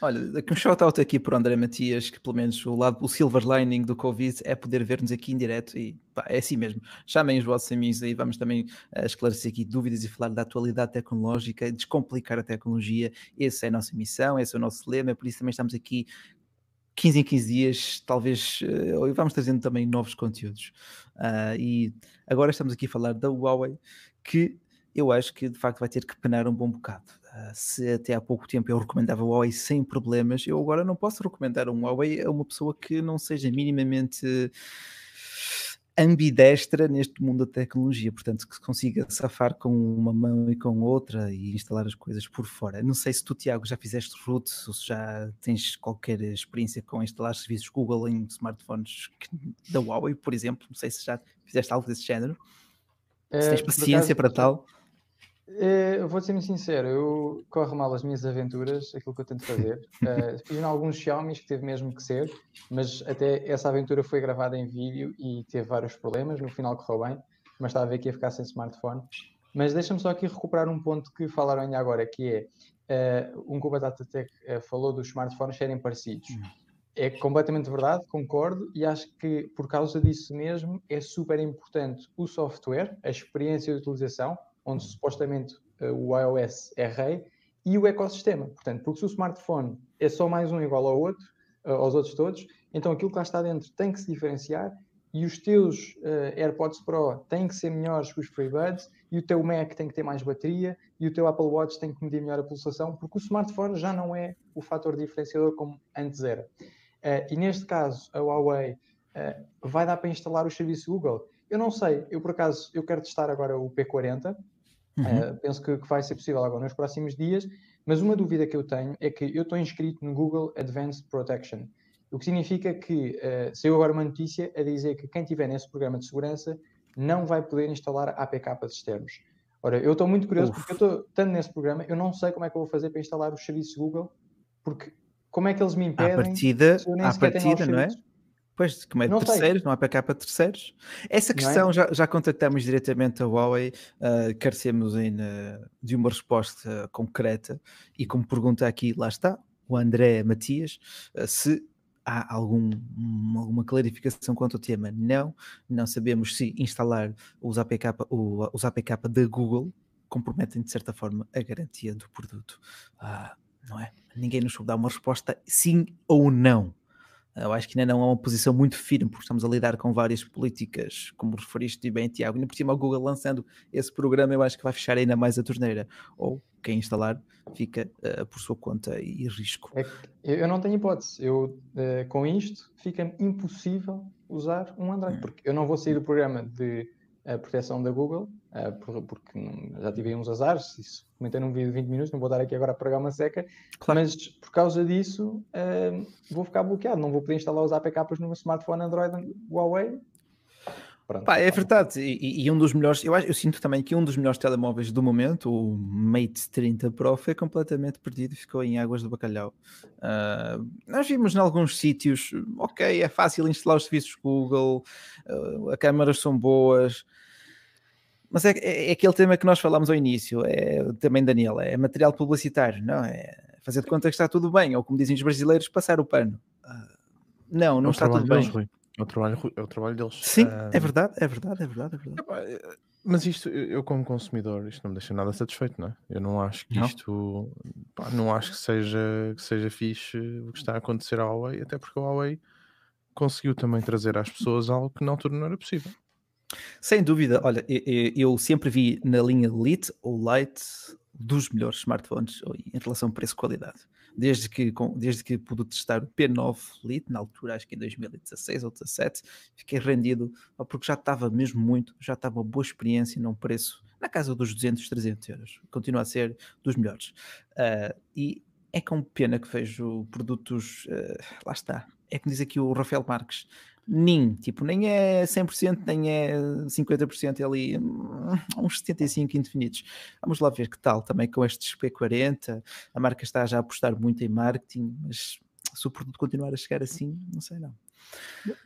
Olha, aqui um shout-out aqui por André Matias, que pelo menos o lado, o silver lining do Covid é poder ver-nos aqui em direto e pá, é assim mesmo. Chamem os vossos amigos aí, vamos também uh, esclarecer aqui dúvidas e falar da atualidade tecnológica, descomplicar a tecnologia. Essa é a nossa missão, esse é o nosso lema, por isso também estamos aqui 15 em 15 dias, talvez, uh, vamos trazendo também novos conteúdos. Uh, e agora estamos aqui a falar da Huawei, que eu acho que de facto vai ter que penar um bom bocado. Uh, se até há pouco tempo eu recomendava o Huawei sem problemas, eu agora não posso recomendar um Huawei a uma pessoa que não seja minimamente ambidestra neste mundo da tecnologia, portanto que consiga safar com uma mão e com outra e instalar as coisas por fora. Não sei se tu, Tiago, já fizeste root ou se já tens qualquer experiência com instalar serviços Google em smartphones da Huawei, por exemplo, não sei se já fizeste algo desse género. se tens eh, paciência para tal. Uh, vou ser muito sincero, eu corro mal as minhas aventuras, aquilo que eu tento fazer. Uh, fiz em alguns Xiaomi que teve mesmo que ser, mas até essa aventura foi gravada em vídeo e teve vários problemas. No final correu bem, mas estava a ver que ia ficar sem smartphone. Mas deixa-me só aqui recuperar um ponto que falaram ainda agora, que é uh, um que o Batata Tech uh, falou dos smartphones serem parecidos. Hum. É completamente verdade, concordo, e acho que por causa disso mesmo é super importante o software, a experiência de utilização, onde supostamente uh, o iOS é rei, e o ecossistema. Portanto, porque se o smartphone é só mais um igual ao outro, aos outros todos, então aquilo que lá está dentro tem que se diferenciar e os teus uh, AirPods Pro têm que ser melhores que os FreeBuds, e o teu Mac tem que ter mais bateria, e o teu Apple Watch tem que medir melhor a pulsação, porque o smartphone já não é o fator diferenciador como antes era. Uh, e neste caso, a Huawei uh, vai dar para instalar o serviço Google? Eu não sei, eu por acaso, eu quero testar agora o P40, uhum. penso que, que vai ser possível agora nos próximos dias, mas uma dúvida que eu tenho é que eu estou inscrito no Google Advanced Protection, o que significa que uh, saiu agora uma notícia a dizer que quem estiver nesse programa de segurança não vai poder instalar APKs externos. Ora, eu estou muito curioso Uf. porque eu estou tanto nesse programa, eu não sei como é que eu vou fazer para instalar os serviços Google, porque como é que eles me impedem? À partida, à partida não é? Pois, como é de não terceiros, sei. não há APK para terceiros. Essa é? questão é? já, já contactamos diretamente a Huawei, uh, carecemos ainda de uma resposta concreta e como pergunta aqui, lá está, o André Matias, uh, se há algum, alguma clarificação quanto ao tema? Não, não sabemos se instalar os APK, os APK da Google comprometem de certa forma a garantia do produto. Ah, não é? Ninguém nos dá uma resposta sim ou não. Eu acho que ainda não é uma posição muito firme, porque estamos a lidar com várias políticas, como referiste bem, Tiago. E por cima, o Google lançando esse programa, eu acho que vai fechar ainda mais a torneira. Ou quem instalar fica uh, por sua conta e risco. É eu não tenho hipótese. Eu, uh, com isto, fica impossível usar um Android, hum. porque eu não vou sair do programa de uh, proteção da Google, porque já tive aí uns azares, isso comentei num vídeo de 20 minutos, não vou dar aqui agora a pregar uma seca, claro. mas por causa disso vou ficar bloqueado, não vou poder instalar os APKs no meu smartphone Android Huawei, Pronto, Pá, é verdade, e, e, um dos melhores, eu, acho, eu sinto também que um dos melhores telemóveis do momento, o Mate 30 Pro, foi completamente perdido e ficou em águas do bacalhau. Uh, nós vimos em alguns sítios, ok, é fácil instalar os serviços Google, uh, as câmaras são boas, mas é, é, é, aquele tema que nós falámos ao início, é também Daniel, é material publicitário, não é? Fazer de conta que está tudo bem, ou como dizem os brasileiros, passar o pano. Uh, não, não está tudo bem. Deles, é o trabalho, é o trabalho deles. Sim, uh, é verdade, é verdade, é verdade, é verdade. Eh, mas isto, eu como consumidor, isto não me deixa nada satisfeito, não é? Eu não acho que não. isto, pá, não acho que seja, que seja fixe o que está a acontecer à Huawei, até porque a Huawei conseguiu também trazer às pessoas algo que na altura não era possível. Sem dúvida, olha, eu, sempre vi na linha Lite ou Lite dos melhores smartphones em relação preço-qualidade desde que, desde que pude testar o P9 Lite, na altura acho que em 2016 ou 2017, fiquei rendido, porque já estava mesmo muito, já estava uma boa experiência num preço na casa dos 200, 300 euros. Continua a ser dos melhores. Uh, e é com pena que vejo produtos, uh, lá está, é como diz aqui o Rafael Marques, nem, tipo, nem é 100%, nem é 50% é ali, hum, uns 75 indefinidos. Vamos lá ver que tal também com estes P40. A marca está já a apostar muito em marketing, mas se o produto continuar a chegar assim, não sei não.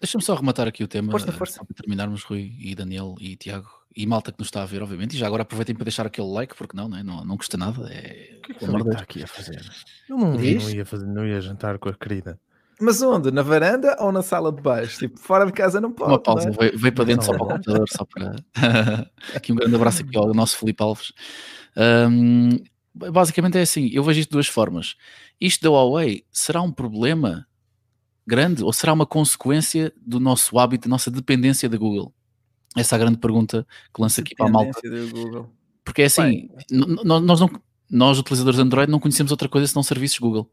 Deixa-me só arrematar aqui o tema força, força. para terminarmos, Rui e Daniel e Tiago e malta que nos está a ver, obviamente. E já agora aproveitem para deixar aquele like, porque não, né? não, não custa nada. É... O que é que ele está aqui a fazer? Eu não, não, ia fazer, não ia jantar com a querida. Mas onde? Na varanda ou na sala de baixo? Tipo, fora de casa não pode. Uma pausa, é? veio, veio, para dentro só para o computador, só para. aqui um grande abraço aqui ao nosso Felipe Alves. Um, basicamente é assim: eu vejo isto de duas formas. Isto da Huawei será um problema grande ou será uma consequência do nosso hábito, da nossa dependência da Google? Essa é a grande pergunta que lança aqui para a malta. Porque é assim, nós, não, nós utilizadores de Android não conhecemos outra coisa senão serviços Google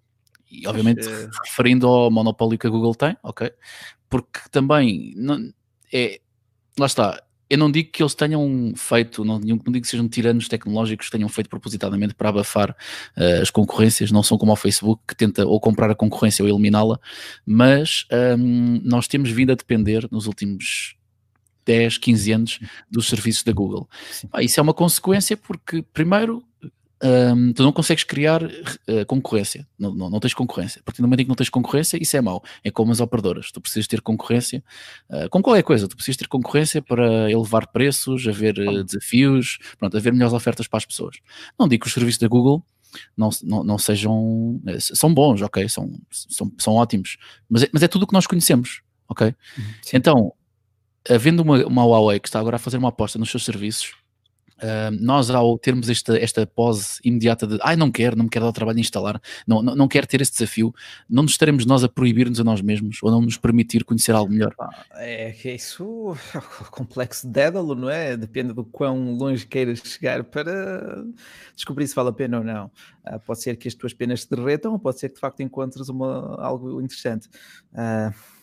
e obviamente é... referindo ao monopólio que a Google tem, ok? Porque também não, é, lá está, eu não digo que eles tenham feito, não, não digo que sejam tiranos tecnológicos que tenham feito propositadamente para abafar uh, as concorrências, não são como o Facebook que tenta ou comprar a concorrência ou eliminá-la, mas um, nós temos vindo a depender nos últimos 10, 15 anos dos serviços da Google. Ah, isso é uma consequência porque, primeiro, um, tu não consegues criar uh, concorrência, não, não, não, tens concorrência. A partir do momento em que não tens concorrência, isso é mau. É como as operadoras, tu precisas ter concorrência uh, com qualquer coisa, tu precisas ter concorrência para elevar preços, haver uh, desafios, pronto, haver melhores ofertas para as pessoas. Não digo que os serviços da Google não, não, não sejam. São bons, ok? São, são, são ótimos, mas é, mas é tudo o que nós conhecemos, ok? Uhum, sim. Então, havendo uma, uma Huawei que está agora a fazer uma aposta nos seus serviços Uh, nós, ao termos esta, esta pose imediata de ai, não quero, não me quero dar o trabalho de instalar, não, não, não quero ter esse desafio, não nos estaremos nós a proibir-nos a nós mesmos ou não nos permitir conhecer algo melhor? É que isso complexo de Dédalo, não é? Depende do quão longe queiras chegar para descobrir se vale a pena ou não. Uh, pode ser que as tuas penas se derretam ou pode ser que de facto encontres uma, algo interessante. Uh,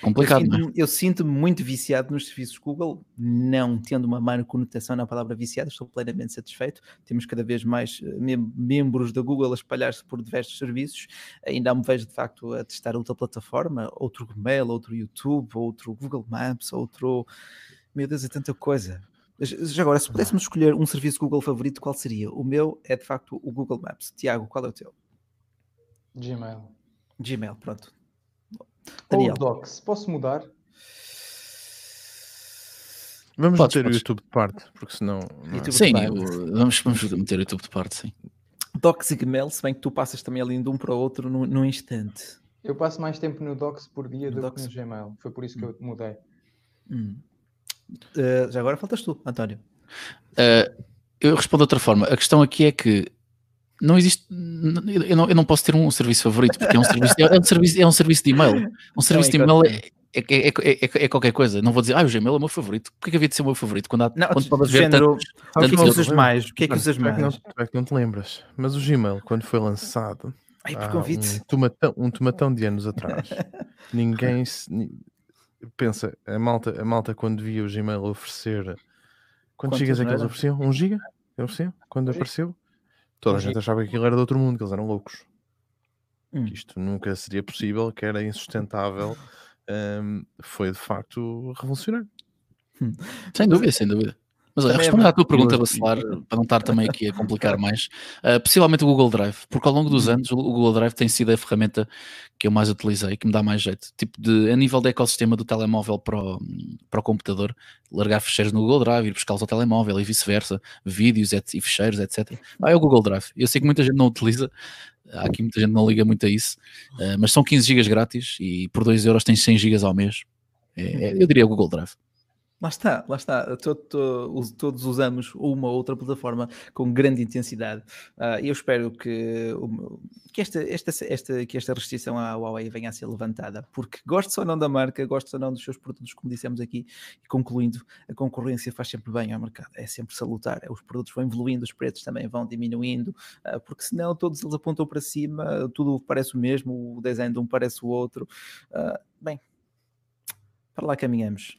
Complicado, eu, sinto, é? eu sinto-me muito viciado nos serviços Google, não tendo uma má conotação na palavra viciado, estou plenamente satisfeito. Temos cada vez mais uh, mem membros da Google a espalhar-se por diversos serviços. Ainda me vejo de facto a testar outra plataforma, outro Gmail, outro YouTube, outro Google Maps, outro. Meu Deus, é tanta coisa. Já agora, se pudéssemos escolher um serviço Google favorito, qual seria? O meu é de facto o Google Maps. Tiago, qual é o teu? Gmail. Gmail, pronto. Daniel. Ou Docs, posso mudar? Vamos podes, meter podes. o YouTube de parte, porque senão. É? Sim, vamos, vamos meter o YouTube de parte, sim. Docs e Gmail, se bem que tu passas também ali de um para o outro num, num instante. Eu passo mais tempo no Docs por dia no do Docs? que no Gmail. Foi por isso que hum. eu mudei. Hum. Uh, já agora faltas tu, António. Uh, eu respondo de outra forma. A questão aqui é que não existe. Eu não, eu não posso ter um serviço favorito, porque é um serviço, é um serviço, é um serviço de e-mail. Um serviço de e-mail é, é, é, é, qualquer coisa. Não vou dizer, ah, o Gmail é o meu favorito. Porquê que havia de ser o meu favorito? Quando, há, não, quando haver género, tantos, o que é que usas mais? O que é que usas mais? Não, é que não te lembras, mas o Gmail, quando foi lançado, Ai, por convite. Um, tomatão, um tomatão de anos atrás, ninguém se, pensa, a malta, a malta quando via o Gmail oferecer quantos gigas é que eles ofereciam? Um giga? Ofereciam? Quando apareceu? Toda a gente achava que aquilo era de outro mundo, que eles eram loucos. Hum. Que isto nunca seria possível, que era insustentável. Um, foi de facto revolucionário. Hum. Sem dúvida, sem dúvida. Mas olha, respondendo à tua pergunta, Bacelar, para não estar também aqui a complicar mais, uh, possivelmente o Google Drive, porque ao longo dos uhum. anos o Google Drive tem sido a ferramenta que eu mais utilizei, que me dá mais jeito. Tipo, de, a nível de ecossistema do telemóvel para o, para o computador, largar ficheiros no Google Drive, ir buscá-los ao telemóvel e vice-versa, vídeos e ficheiros, etc. Ah, é o Google Drive. Eu sei que muita gente não utiliza, há aqui muita gente não liga muito a isso, uh, mas são 15 GB grátis e por 2 euros tens 100 GB ao mês. É, é, eu diria o Google Drive. Lá está, lá está. todos usamos uma ou outra plataforma com grande intensidade. Uh, eu espero que, que, esta, esta, esta, que esta restrição à Huawei venha a ser levantada, porque gosto ou não da marca, gosto ou não dos seus produtos, como dissemos aqui, e concluindo, a concorrência faz sempre bem ao mercado, é sempre salutar. Os produtos vão evoluindo, os preços também vão diminuindo, uh, porque senão todos eles apontam para cima, tudo parece o mesmo, o design de um parece o outro. Uh, bem, para lá caminhamos.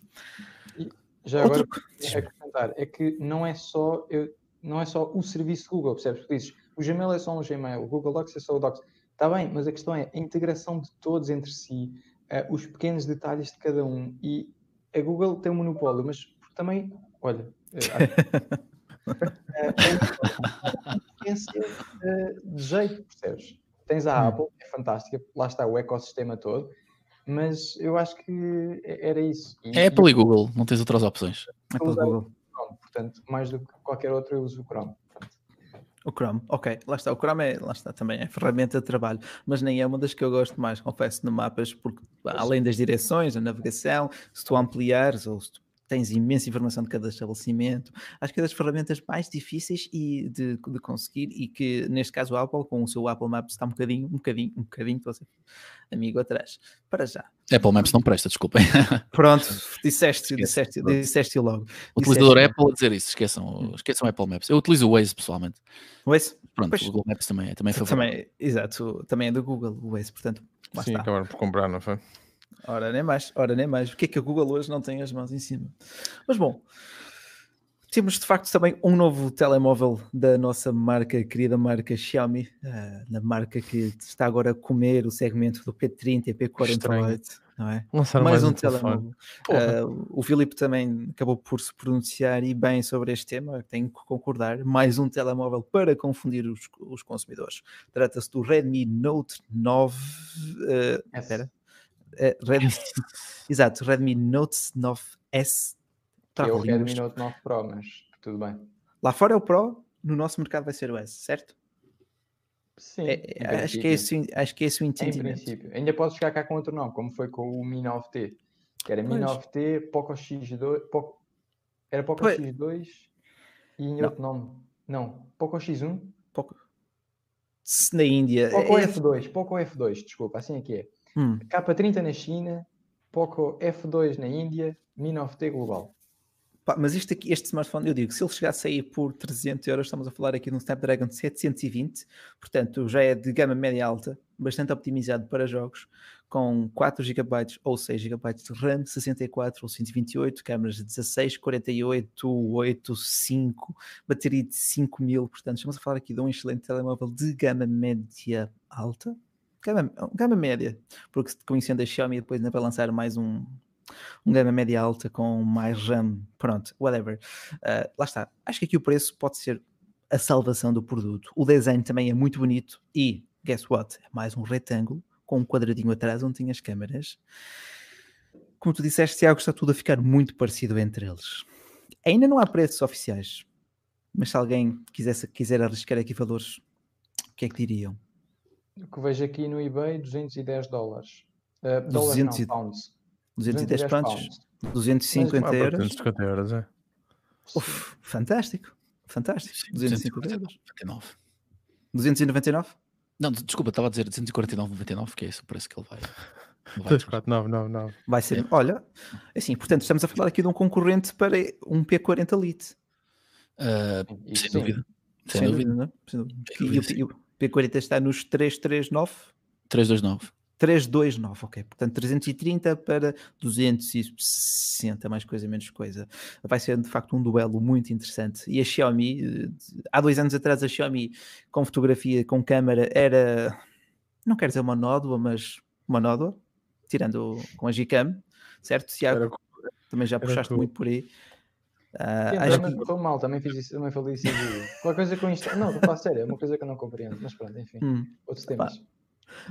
Já Outro... agora, acrescentar, é que não é só eu, não é só o serviço Google, percebes? Tu dizes, o Gmail é só um Gmail, o Google Docs é só o Docs. Está bem, mas a questão é a integração de todos entre si, uh, os pequenos detalhes de cada um. E a Google tem um monopólio, mas também, olha, uh, uh, de jeito, percebes? Tens a hum. Apple, é fantástica, lá está o ecossistema todo, mas eu acho que era isso. E, é Apple e Google, não tens outras opções. Apple e Google. Chrome, portanto, mais do que qualquer outro, eu uso o Chrome. O Chrome, ok, lá está. O Chrome é, lá está, também é ferramenta de trabalho, mas nem é uma das que eu gosto mais, confesso, no mapas, porque além das direções, a navegação, se tu ampliares ou se tu tens imensa informação de cada estabelecimento. Acho que é das ferramentas mais difíceis e de, de, conseguir e que neste caso o Apple com o seu Apple Maps está um bocadinho, um bocadinho, um bocadinho, estou a ser amigo atrás. Para já. Apple Maps não presta, desculpem. Pronto, disseste, disseste, disseste logo. O utilizador disseste. Apple a dizer isso, esqueçam, esqueçam Apple Maps. Eu utilizo o Waze pessoalmente. O Waze? Pronto, pois, o Google Maps também é, também é favorável. Também, exato, também é do Google, o Waze, portanto. Sim, está. acabaram por comprar, não foi? Ora, nem mais, ora, nem mais. O que é que a Google hoje não tem as mãos em cima? Mas bom, temos de facto também um novo telemóvel da nossa marca, querida marca Xiaomi, uh, na marca que está agora a comer o segmento do P30 e P48. não é? Lançaram mais, mais um, um telemóvel. Uh, o Filipe também acabou por se pronunciar e bem sobre este tema, tenho que concordar. Mais um telemóvel para confundir os, os consumidores. Trata-se do Redmi Note 9. Uh, espera. Uh, Redmi, exato, Redmi Note 9S. é o Redmi Note 9 Pro, mas tudo bem. Lá fora é o Pro, no nosso mercado vai ser o S, certo? Sim. É, acho, que é esse, acho que é esse o entendimento. Em princípio. Ainda pode chegar cá com outro nome, como foi com o Mi 9T. Que era Mi 9T, Poco X2. Poco, era Poco pois. X2 e em outro nome. Não, Poco X1. Poco. Na Índia. Poco é... F2, Poco F2, desculpa, assim é que é. Hum. K30 na China, Poco F2 na Índia, Mi 9T global. Pá, mas este, aqui, este smartphone, eu digo, se ele chegasse a sair por 300 euros, estamos a falar aqui de um Snapdragon 720, portanto já é de gama média alta, bastante optimizado para jogos, com 4 GB ou 6 GB de RAM, 64 ou 128, câmaras de 16, 48, 8, 5, bateria de 5000, portanto estamos a falar aqui de um excelente telemóvel de gama média alta, gama, gama média, porque conhecendo a Xiaomi depois ainda vai lançar mais um, um gama média alta com mais RAM, pronto, whatever. Uh, lá está. Acho que aqui o preço pode ser a salvação do produto. O design também é muito bonito e, guess what? É mais um retângulo com um quadradinho atrás onde tem as câmaras. Como tu disseste, Tiago, está tudo a ficar muito parecido entre eles. Ainda não há preços oficiais, mas se alguém quisesse, quiser arriscar aqui valores, o que é que diriam? O que vejo aqui no eBay, 210 dólares. Uh, dólares 200... não, pounds. 210 pontos, 250 Mas, euros. 250 euros, é. Uf, fantástico, fantástico. 250 euros. 299? Não, desculpa, estava a dizer 249,99, que é esse o preço que ele vai. 24999. Vai ser, é. olha, assim, portanto, estamos a falar aqui de um concorrente para um P40 Lite. Uh, sem, dúvida. Sem, sem dúvida. dúvida. Sem dúvida. E, o P40 está nos 339? 329. 329, ok. Portanto, 330 para 260, mais coisa, menos coisa. Vai ser de facto um duelo muito interessante. E a Xiaomi, eh, há dois anos atrás, a Xiaomi com fotografia, com câmera, era, não quero dizer uma nódoa, mas uma nódoa, tirando com a Gcam, certo, Tiago? Também já puxaste muito por aí. Uh, acho que... Estou mal, também fiz isso, também falei isso. Qualquer coisa com isto. Não, estou a sério, é uma coisa que eu não compreendo, mas pronto, enfim, hum. outros temas.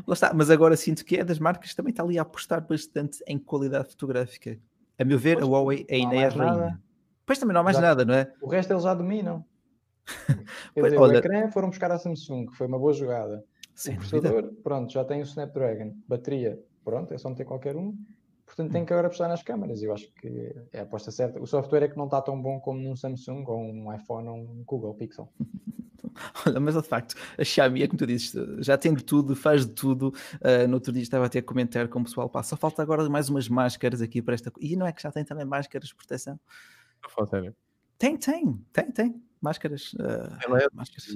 Lá está, mas agora sinto que é das marcas que também está ali a apostar bastante em qualidade fotográfica. A meu ver, pois, a Huawei ainda é a rainha. Nada. Pois também não há mais já, nada, não é? O resto eles já dominam. Quer dizer, Olha, o ecrã foram buscar a Samsung, que foi uma boa jogada. Sem o processador, pronto, já tem o Snapdragon. Bateria, pronto, é só meter qualquer um. Portanto, tem que agora apostar nas câmaras. Eu acho que é a aposta certa. O software é que não está tão bom como num Samsung ou um iPhone ou um Google Pixel. Olha, mas de facto, a Xiaomi, é como tu dizes, já tem de tudo, faz de tudo. Uh, no outro dia estava até a comentar com o pessoal, pá, só falta agora mais umas máscaras aqui para esta. E não é que já tem também máscaras de proteção? Falta, tem, tem, tem, tem. Máscaras. Uh, é máscaras.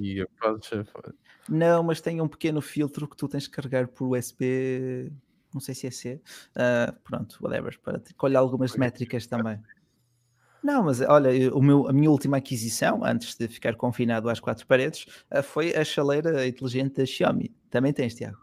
Não, mas tem um pequeno filtro que tu tens que carregar por USB. Não sei se é C. Uh, pronto, whatever. Para colher algumas métricas também. Não, mas olha, o meu, a minha última aquisição, antes de ficar confinado às quatro paredes, eh, foi a chaleira inteligente da Xiaomi. Também tens, Tiago?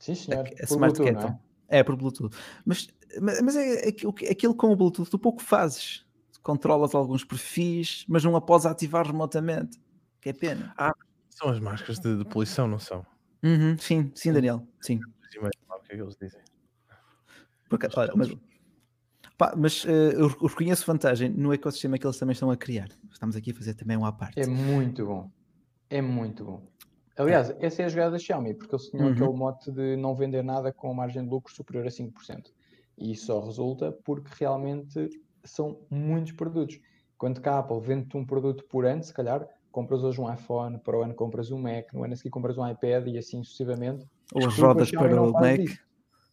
Sim, senhor. A, a Smart Bluetooth, Kettle. É? é? por Bluetooth. Mas, mas, mas é, é, aquilo com o Bluetooth, tu pouco fazes. Controlas alguns perfis, mas não após ativar remotamente. Que é pena. Ah, são as máscaras de, de poluição, não são? Uhum, sim, sim, Daniel. Sim. O que é que eles dizem? Porque, olha, mas, Pá, mas uh, eu reconheço vantagem no ecossistema que eles também estão a criar. Estamos aqui a fazer também uma parte. É muito bom. É muito bom. Aliás, é. essa é a jogada da Xiaomi, porque eles tinham uhum. aquele mote de não vender nada com margem de lucro superior a 5%. E isso só resulta porque realmente são muitos produtos. Quando cá a Apple vende-te um produto por ano, se calhar, compras hoje um iPhone, para o ano compras um Mac, no ano a seguir compras um iPad e assim sucessivamente. Ou as rodas para o Mac. Isso.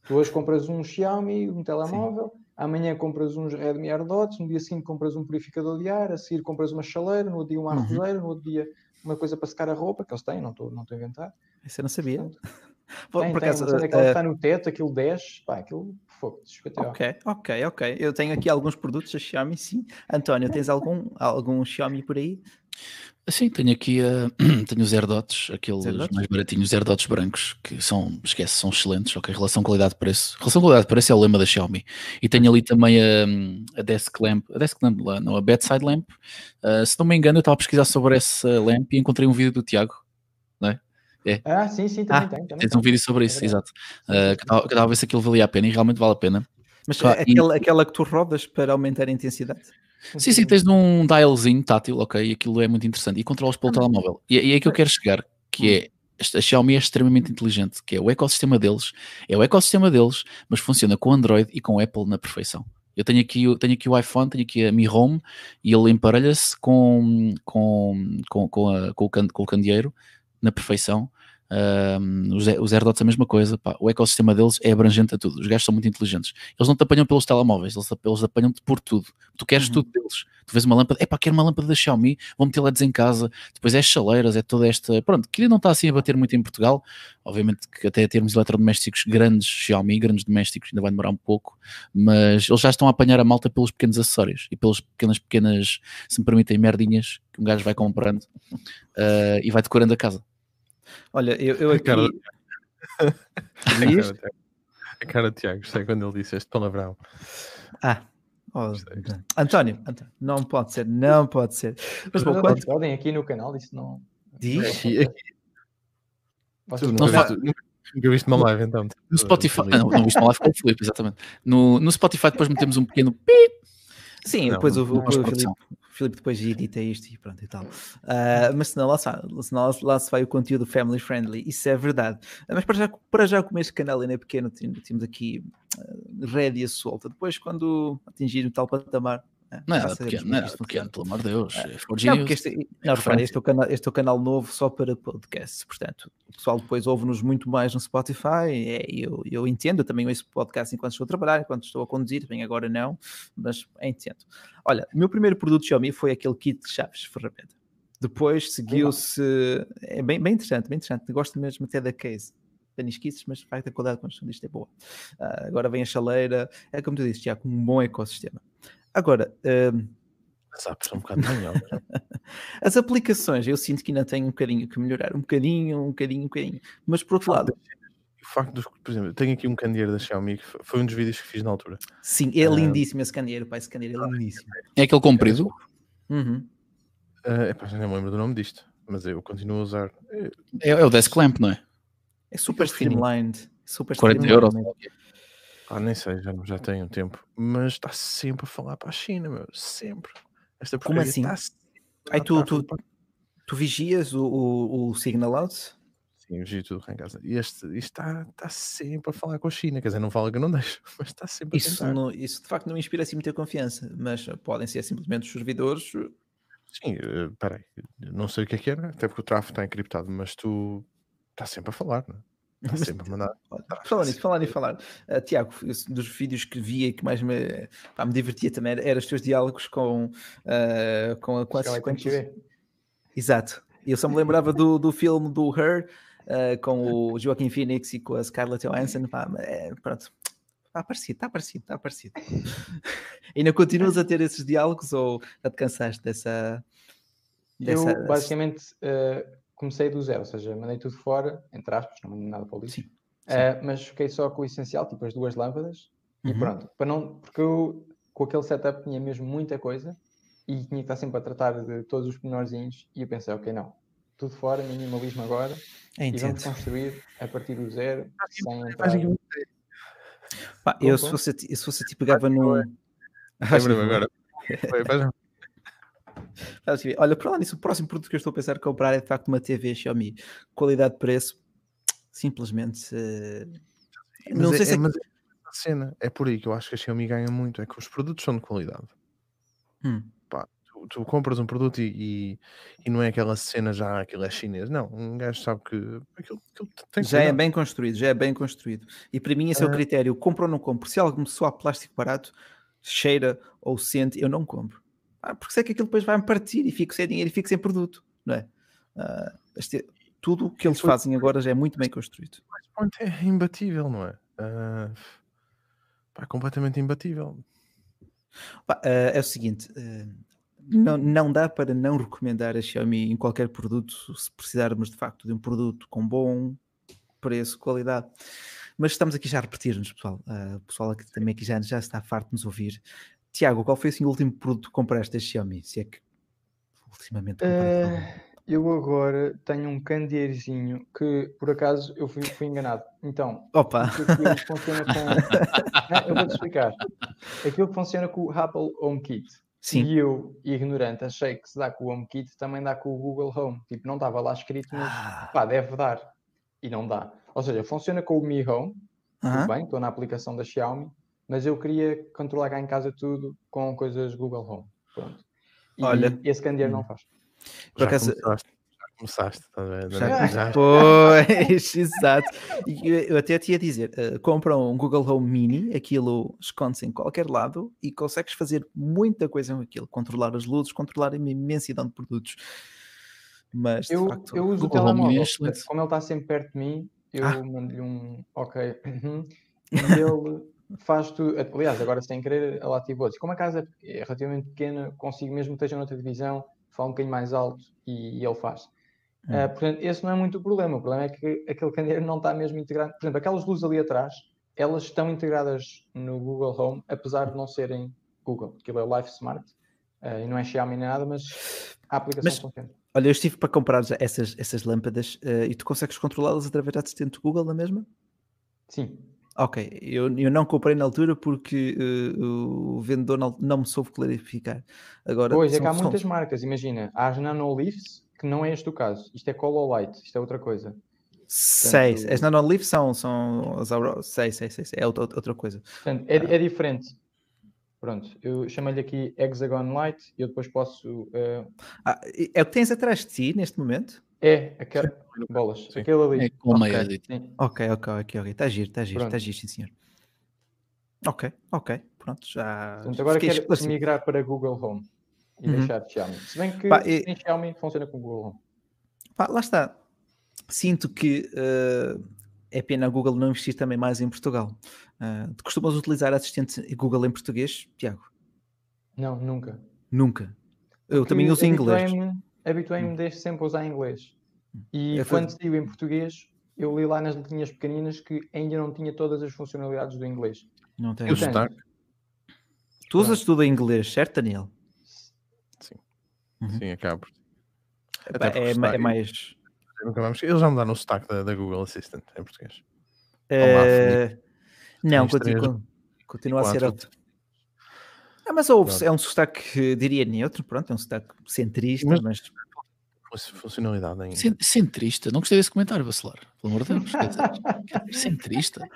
Tu hoje compras um Xiaomi, um telemóvel, Sim amanhã compras uns Redmi AirDots, no dia seguinte compras um purificador de ar, a seguir compras uma chaleira, no outro dia uma uhum. no outro dia uma coisa para secar a roupa, que eles têm, não estou não a inventar. Isso eu não sabia. Portanto, Tem, por tem, acaso, uh, aquela uh, está no teto, aquilo 10, pá, aquilo fogo, Ok, ok, ok. Eu tenho aqui alguns produtos da Xiaomi, sim. António, tens algum, algum Xiaomi por aí? Sim, tenho aqui uh, tenho os AirDots, aqueles Air mais baratinhos, os AirDots brancos, que são, esquece, são excelentes, ok? Relação qualidade-preço. Relação qualidade-preço é o lema da Xiaomi. E tenho ali também a, a Desk Lamp, a Desk Lamp, não, a Bedside Lamp. Uh, se não me engano, eu estava a pesquisar sobre essa lamp e encontrei um vídeo do Tiago, é? É. Ah, sim, sim, também ah, tem. Também tens um vídeo sobre isso, é exato. Uh, que estava a ver se aquilo valia a pena e realmente vale a pena. Mas é aquela, aquela que tu rodas para aumentar a intensidade? Sim, sim, tens um dialzinho tátil, ok, e aquilo é muito interessante. E controlas pelo ah, telemóvel. E, e é aí que eu quero chegar, que é a Xiaomi é extremamente inteligente, que é o ecossistema deles, é o ecossistema deles, mas funciona com Android e com Apple na perfeição. Eu tenho aqui, tenho aqui o iPhone, tenho aqui a Mi Home e ele emparelha-se com, com, com, com, a, com, o can, com o candeeiro na perfeição um, os, os AirDots a mesma coisa, pá, o ecossistema deles é abrangente a tudo. Os gajos são muito inteligentes. Eles não te apanham pelos telemóveis, eles, eles apanham-te por tudo. Tu queres uhum. tudo deles. Tu vês uma lâmpada, é pá, quero uma lâmpada da Xiaomi, vou meter LEDs em casa. Depois é as chaleiras, é toda esta. Pronto, que não está assim a bater muito em Portugal. Obviamente que até termos eletrodomésticos grandes, Xiaomi, grandes domésticos, ainda vai demorar um pouco, mas eles já estão a apanhar a malta pelos pequenos acessórios e pelas pequenas, pequenas, se me permitem, merdinhas que um gajo vai comprando uh, e vai decorando a casa. Olha, eu, eu aqui. Cara... a cara do Tiago, sei quando ele disse este palavrão. Ah, oh, António, António, não pode ser, não pode ser. Mas bom, quando... podem aqui no canal, isso não. Diz? Não, não, Nunca viste uma live então. No Spotify, não, não viste uma live com o Felipe, exatamente. No, no Spotify depois metemos um pequeno pip. Sim, não, depois o, o, o, Filipe depois edita isto e pronto e tal. Uh, mas senão lá, senão lá, se vai o conteúdo family friendly, isso é verdade. Uh, mas para já, para já como este canal ainda é pequeno, temos aqui uh, rédea solta. Depois, quando atingir o tal patamar, não era pequeno, não era pequeno, pelo amor de Deus. É. Não, porque este, não, repara, este, é o canal, este é o canal novo só para podcasts, portanto, o pessoal depois ouve-nos muito mais no Spotify, é, eu, eu entendo, eu também ouço podcast enquanto estou a trabalhar, enquanto estou a conduzir, bem agora não, mas entendo. Olha, o meu primeiro produto Xiaomi foi aquele kit de chaves ferramenta. Depois seguiu-se, é bem, bem interessante, bem interessante, gosto mesmo até da case tenho esquices, mas vai ter qualidade quando isto é boa. Uh, agora vem a chaleira, é como tu disse, já com um bom ecossistema. Agora, uh, Sabes, um bocado melhor. as aplicações eu sinto que ainda tenho um bocadinho que melhorar, um bocadinho, um bocadinho, um bocadinho. Mas por outro lado, o facto dos, por exemplo, tenho aqui um candeeiro da Xiaomi que foi um dos vídeos que fiz na altura. Sim, é uh, lindíssimo esse candeeiro, pai, esse candeeiro é lindíssimo. É aquele comprido? Uhum. Uh, epá, já não me lembro do nome disto, mas eu continuo a usar. É, é o Desk Lamp, não é? É super streamlined. Super 40 euros. Ah, nem sei, já, já um tempo. Mas está sempre a falar para a China, meu. Sempre. Esta Como assim? Está Aí tu, tu, tu, vigias o, o, o Signal Out? Sim, vigio tudo em casa. E este está, está sempre a falar com a China. Quer dizer, não fala que não deixo, mas está sempre a isso, não, isso de facto não inspira assim muita confiança. Mas podem ser simplesmente os servidores. Sim, espera uh, aí. Não sei o que é que era, até porque o tráfego está encriptado, mas tu está sempre a falar, não é? Está sempre a mandar. Falando nisso, falando em falar, uh, Tiago, dos vídeos que via que mais me, pá, me divertia também eram era os teus diálogos com, uh, com a quase Exato. Eu só me lembrava do, do filme do Her uh, com o Joaquim Phoenix e com a Scarlett Johansson. Pá, é, pronto, está parecido, está parecido, está parecido. Ainda continuas a ter esses diálogos ou já te cansaste dessa. dessa eu basicamente. Uh comecei do zero, ou seja, mandei tudo fora, entre aspas, não mandei nada para o lixo. Sim, sim. Uh, mas fiquei só com o essencial, tipo as duas lâmpadas, uhum. e pronto. Para não, porque eu com aquele setup tinha mesmo muita coisa e tinha que estar sempre a tratar de todos os menorzinhos, e eu pensei, ok, não, tudo fora, minimalismo agora, é e vamos construir a partir do zero, ah, sem entrar. Pá, eu, se fosse, se fosse tipo, pegava num. Lembra-me agora. Olha, para lá nisso, o próximo produto que eu estou a pensar comprar é de facto uma TV Xiaomi. Qualidade-preço, simplesmente. Uh... não é, sei se é, é... Mas é cena, é por aí que eu acho que a Xiaomi ganha muito, é que os produtos são de qualidade. Hum. Pá, tu, tu, compras um produto e, e, e, não é aquela cena já, aquilo é chinês. Não, um gajo sabe que aquilo, aquilo tem Já é bem construído, já é bem construído. E para mim esse é o ah. critério, compro ou não compro. Se algo me soar plástico barato, cheira ou sente, eu não compro. Ah, porque sei que aquilo depois vai-me partir e fico sem dinheiro e fico sem produto, não é? Uh, este, tudo o que eles fazem agora já é muito bem construído. é imbatível, não é? Uh, pá, é completamente imbatível. Pá, uh, é o seguinte, não, não dá para não recomendar a Xiaomi em qualquer produto se precisarmos de facto de um produto com bom preço, qualidade. Mas estamos aqui já a repetir-nos, pessoal. Uh, o pessoal aqui também aqui já, já está farto de nos ouvir. Tiago, qual foi assim, o último produto que compraste da Xiaomi? Se é que ultimamente compraste uh, Eu agora tenho um candeeirozinho que por acaso eu fui, fui enganado. Então, Opa. aquilo funciona com. eu vou-te explicar. Aquilo que funciona com o Apple HomeKit. Sim. E eu, ignorante, achei que se dá com o HomeKit também dá com o Google Home. Tipo, não estava lá escrito, mas ah. pá, deve dar. E não dá. Ou seja, funciona com o Mi Home, tudo bem, estou na aplicação da Xiaomi, mas eu queria controlar cá em casa tudo com coisas Google Home. Pronto. E Olha, esse candeeiro não hum. faz. Por acaso, começaste, tá Já, já. Pois, exato. Eu até te ia dizer: uh, compra um Google Home Mini, aquilo esconde-se em qualquer lado e consegues fazer muita coisa com aquilo, controlar as luzes, controlar uma imensidão de produtos. Mas eu, facto, eu uso o telemóvel, como ele está sempre perto de mim, eu ah. mando-lhe um ok. Uhum, e ele faz tudo. Aliás, agora sem querer, ela ativou. Como a casa é relativamente pequena, consigo mesmo que esteja noutra divisão, fala um bocadinho mais alto e, e ele faz. Hum. Uh, portanto, esse não é muito o problema. O problema é que aquele candeeiro não está mesmo integrado. Por exemplo, aquelas luzes ali atrás, elas estão integradas no Google Home, apesar de não serem Google. Aquilo é o Life Smart uh, e não é Xiaomi nem nada, mas a aplicação mas, funciona. Olha, eu estive para comprar essas, essas lâmpadas uh, e tu consegues controlá-las através da assistente Google na mesma? Sim. Ok, eu, eu não comprei na altura porque uh, o vendedor não, não, me soube clarificar. Agora, pois, é que há muitas marcas, imagina, há as Nanoliths, que não é este o caso, isto é Color Light, isto é outra coisa. Sei, Portanto, as Nanoliths são, são as Aurora, sei, sei, sei, sei, é outra, outra coisa. Portanto, é, é diferente. Pronto, eu chamei-lhe aqui Hexagon Light e eu depois posso. Uh... Ah, é o que tens atrás de ti neste momento? É, aquela bolas, sim. aquele ali. É com okay. ok, ok, ok, ok. Está giro, está giro, está giro, sim senhor. Ok, ok, pronto, já. Portanto, agora quero migrar para Google Home e uhum. deixar de Xiaomi. Se bem que Pá, e... em Xiaomi funciona com Google Home. Pá, lá está. Sinto que uh, é pena a Google não investir também mais em Portugal. Uh, costumas utilizar assistente Google em português, Tiago? Não, nunca. Nunca. Eu Porque também uso em inglês. Habituei-me hum. desde sempre a usar inglês. E é quando saiu em português, eu li lá nas letrinhas pequeninas que ainda não tinha todas as funcionalidades do inglês. Não tem. Portanto, tu usas tudo em inglês, certo, Daniel? Sim. Uhum. Sim, acaba. É, é, mais. Nunca vamos... Eles vão dar no sotaque da, da, Google Assistant em português. É... Não, continua, continua a ser. Outro. Ah, mas ouve é um sotaque, diria neutro, pronto, é um sotaque centrista, mas. mas... Funcionalidade ainda. Centrista, não gostei desse comentário, Bacelar, pelo amor de Deus. centrista.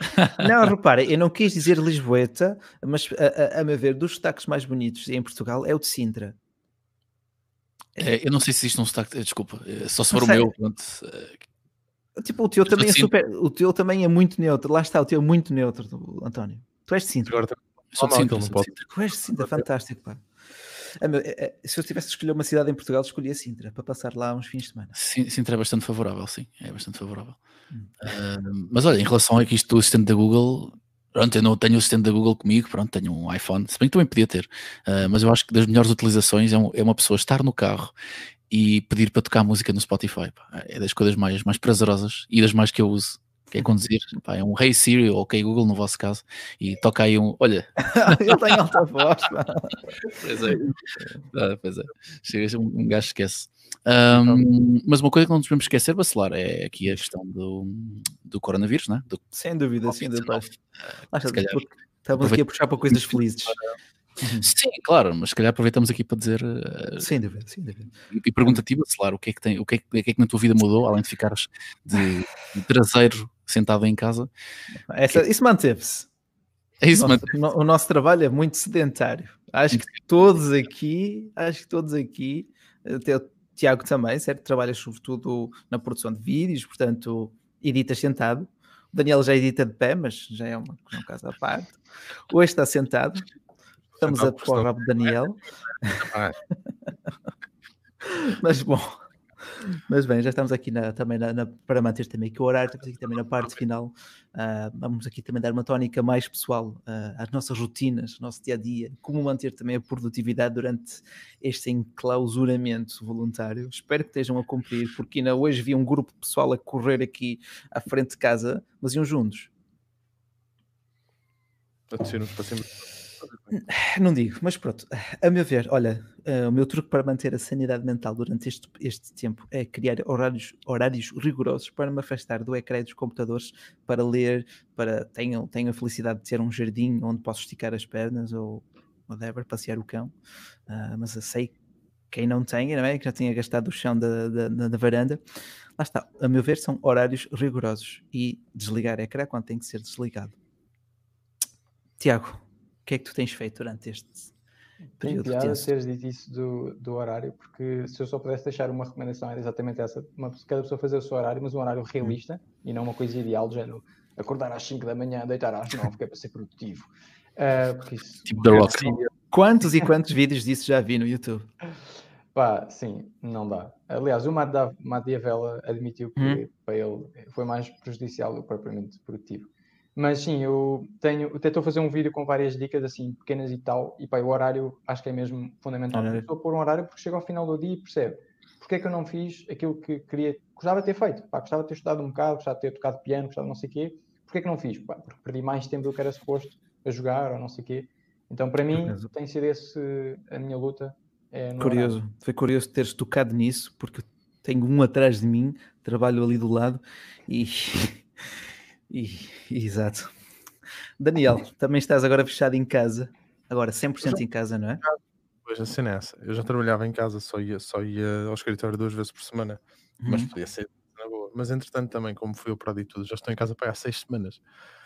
Não, repara, eu não quis dizer Lisboeta, mas a, a, a meu ver, dos sotaques mais bonitos em Portugal é o de Sintra. É, eu não sei se existe um sotaque, desculpa, é, só se for o meu. Pronto. É, tipo, o teu também é super. O teu também é muito neutro. Lá está, o teu é muito neutro, António. Tu és de Sintra. Agora, sou de Sintra, não pode. Tu és de Sintra, fantástico, pá. Se eu tivesse de escolher uma cidade em Portugal, escolhia Sintra para passar lá uns fins de semana. Sintra é bastante favorável, sim, é bastante favorável. Hum. Uh, mas olha, em relação a isto do assistente da Google, Pronto, eu não tenho o assistente da Google comigo, pronto, tenho um iPhone, se bem que também podia ter, uh, mas eu acho que das melhores utilizações é, um, é, uma pessoa estar no carro e pedir para tocar música no Spotify. Pá. É das coisas mais, mais prazerosas e das mais que eu uso. Que é conduzir, pá, é um Hey Siri ou OK Google no vosso caso, e toca aí um. Olha, ele tem alta voz. pois é, ah, pois é. Chega um, gajo esquece. Um, mas uma coisa que não nos podemos esquecer, Bacelar, é aqui a questão do, do coronavírus, né? Do, sem dúvida, sem dúvida. Estamos aqui a puxar para coisas felizes. Uhum. Sim, claro, mas se calhar aproveitamos aqui para dizer. Uh, sem dúvida, sem dúvida. E pergunta-te, Bacelar, o que é que tem, o que é que, o é que na tua vida mudou, além de ficares de, de traseiro sentado em casa? Essa, que... Isso manteve-se. É isso, o, nosso, o nosso trabalho é muito sedentário. Acho que todos aqui, acho que todos aqui, até Tiago também, certo? Trabalhas sobretudo na produção de vídeos, portanto, editas sentado. O Daniel já edita de pé, mas já é uma, um caso à parte. Hoje está sentado. Estamos a pôr o rabo Daniel. mas bom, Mas bem, já estamos aqui na, também na, na, para manter também aqui o horário, estamos aqui também na parte final. Uh, vamos aqui também dar uma tónica mais pessoal uh, às nossas rotinas, nosso dia a dia, como manter também a produtividade durante este enclausuramento voluntário. Espero que estejam a cumprir, porque ainda hoje vi um grupo de pessoal a correr aqui à frente de casa, mas iam juntos. para cima. Não digo, mas pronto, a meu ver, olha, uh, o meu truque para manter a sanidade mental durante este, este tempo é criar horários, horários rigorosos para me afastar do ecrã dos computadores para ler, para tenho, tenho a felicidade de ter um jardim onde posso esticar as pernas ou whatever, passear o cão, uh, mas eu sei quem não tem, não é? que já tinha gastado o chão da, da, da varanda, lá está, a meu ver são horários rigorosos. E desligar ecrã quando tem que ser desligado. Tiago, que é que tu tens feito durante este período? Tem piada teres dito isso do, do horário, porque se eu só pudesse deixar uma recomendação era exatamente essa: uma, cada pessoa fazer o seu horário, mas um horário hum. realista hum. e não uma coisa ideal, do género acordar às 5 da manhã, deitar às 9, que é para ser produtivo. Uh, isso, tipo da Rock. Quantos e quantos vídeos disso já vi no YouTube? Pá, sim, não dá. Aliás, o Madiavela admitiu que hum. para ele foi mais prejudicial do que propriamente produtivo. Mas sim, eu tenho, eu tento fazer um vídeo com várias dicas assim, pequenas e tal, e pá, o horário acho que é mesmo fundamental. É. Estou a pôr um horário porque chega ao final do dia e percebe porque é que eu não fiz aquilo que queria, gostava de ter feito, pá, gostava de ter estudado um bocado, gostava de ter tocado piano, gostava de não sei o quê, porque é que não fiz? Pá, porque perdi mais tempo do que era suposto a jogar ou não sei o quê. Então, para mim, tem sido esse a minha luta. É curioso, horário. foi curioso teres tocado nisso, porque tenho um atrás de mim, trabalho ali do lado e E, exato. Daniel, também estás agora fechado em casa, agora 100% em casa, não é? Pois assim nessa. Eu já trabalhava em casa, só ia, só ia ao escritório duas vezes por semana, uhum. mas podia ser na boa. Mas entretanto, também, como fui operado e tudo, já estou em casa para há seis semanas.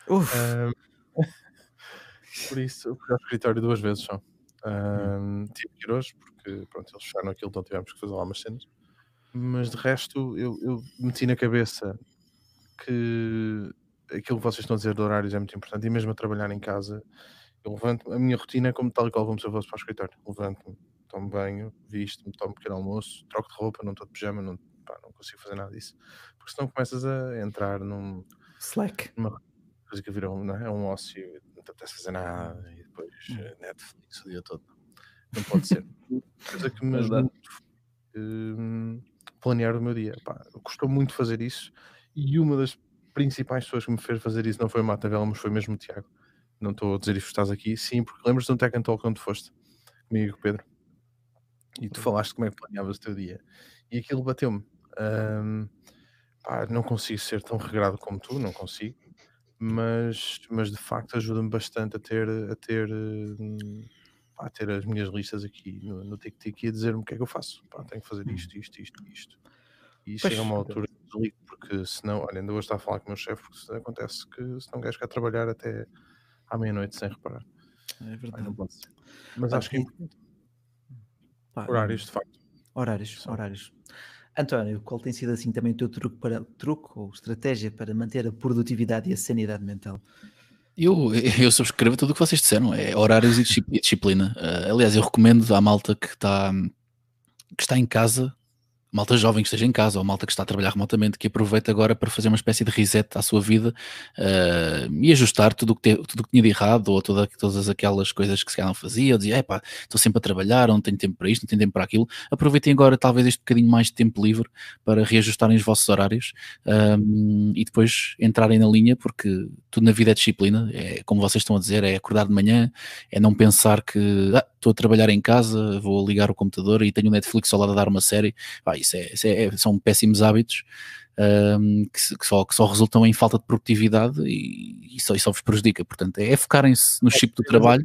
Um, por isso, fui ao escritório duas vezes só. Um, tive que ir hoje, porque pronto, eles fecharam aquilo, então tivemos que fazer lá umas cenas. Mas de resto, eu, eu meti na cabeça que aquilo que vocês estão a dizer de horários é muito importante, e mesmo a trabalhar em casa, eu levanto, a minha rotina é como tal e qual como se eu fosse para o escritório. Levanto-me, tomo banho, visto-me, tomo um pequeno almoço, troco de roupa, não estou de pijama, não, pá, não consigo fazer nada disso. Porque senão começas a entrar num. Slack. Numa coisa que virou é? um ócio, não te apetece fazer nada, e depois hum. Eh, Netflix o dia todo. Não pode ser. coisa que me ajuda muito um, planear o meu dia. Pá, custou muito fazer isso, e uma das principais pessoas que me fez fazer isso não foi o Mata Vela, mas foi mesmo o Tiago. Não estou a dizer isto estás aqui, sim, porque lembras de um Tech and Talk onde foste comigo Pedro e tu falaste como é que planeavas o teu dia e aquilo bateu-me. Um, não consigo ser tão regrado como tu, não consigo, mas, mas de facto ajuda-me bastante a ter, a ter, a ter as minhas listas aqui no, no tic-tic e a dizer-me o que é que eu faço. Pá, tenho que fazer hum. isto, isto, isto, isto. E chega a uma altura desligo, porque senão, olha, ainda vou estar a falar com o meu chefe, porque acontece que se não queres ficar a trabalhar até à meia-noite sem reparar. É verdade. Mas Pá, acho que é importante. horários, de facto. Horários, São. horários. António, qual tem sido assim também o teu truque, para, truque ou estratégia para manter a produtividade e a sanidade mental? Eu, eu subscrevo tudo o que vocês disseram, é horários e disciplina. Uh, aliás, eu recomendo à malta que está, que está em casa malta jovem que esteja em casa ou malta que está a trabalhar remotamente que aproveita agora para fazer uma espécie de reset à sua vida uh, e ajustar tudo o que, tudo que tinha de errado ou toda, todas aquelas coisas que se calhar não fazia, ou dizia, epá, estou sempre a trabalhar, não tenho tempo para isto, não tenho tempo para aquilo. Aproveitem agora talvez este bocadinho mais de tempo livre para reajustarem os vossos horários um, e depois entrarem na linha, porque tudo na vida é disciplina, é como vocês estão a dizer, é acordar de manhã, é não pensar que ah, estou a trabalhar em casa, vou ligar o computador e tenho o Netflix ao lado a dar uma série. Ah, isso, é, isso é, são péssimos hábitos um, que, que, só, que só resultam em falta de produtividade e, e, só, e só vos prejudica. Portanto, é, é focarem-se no é, chip do trabalho.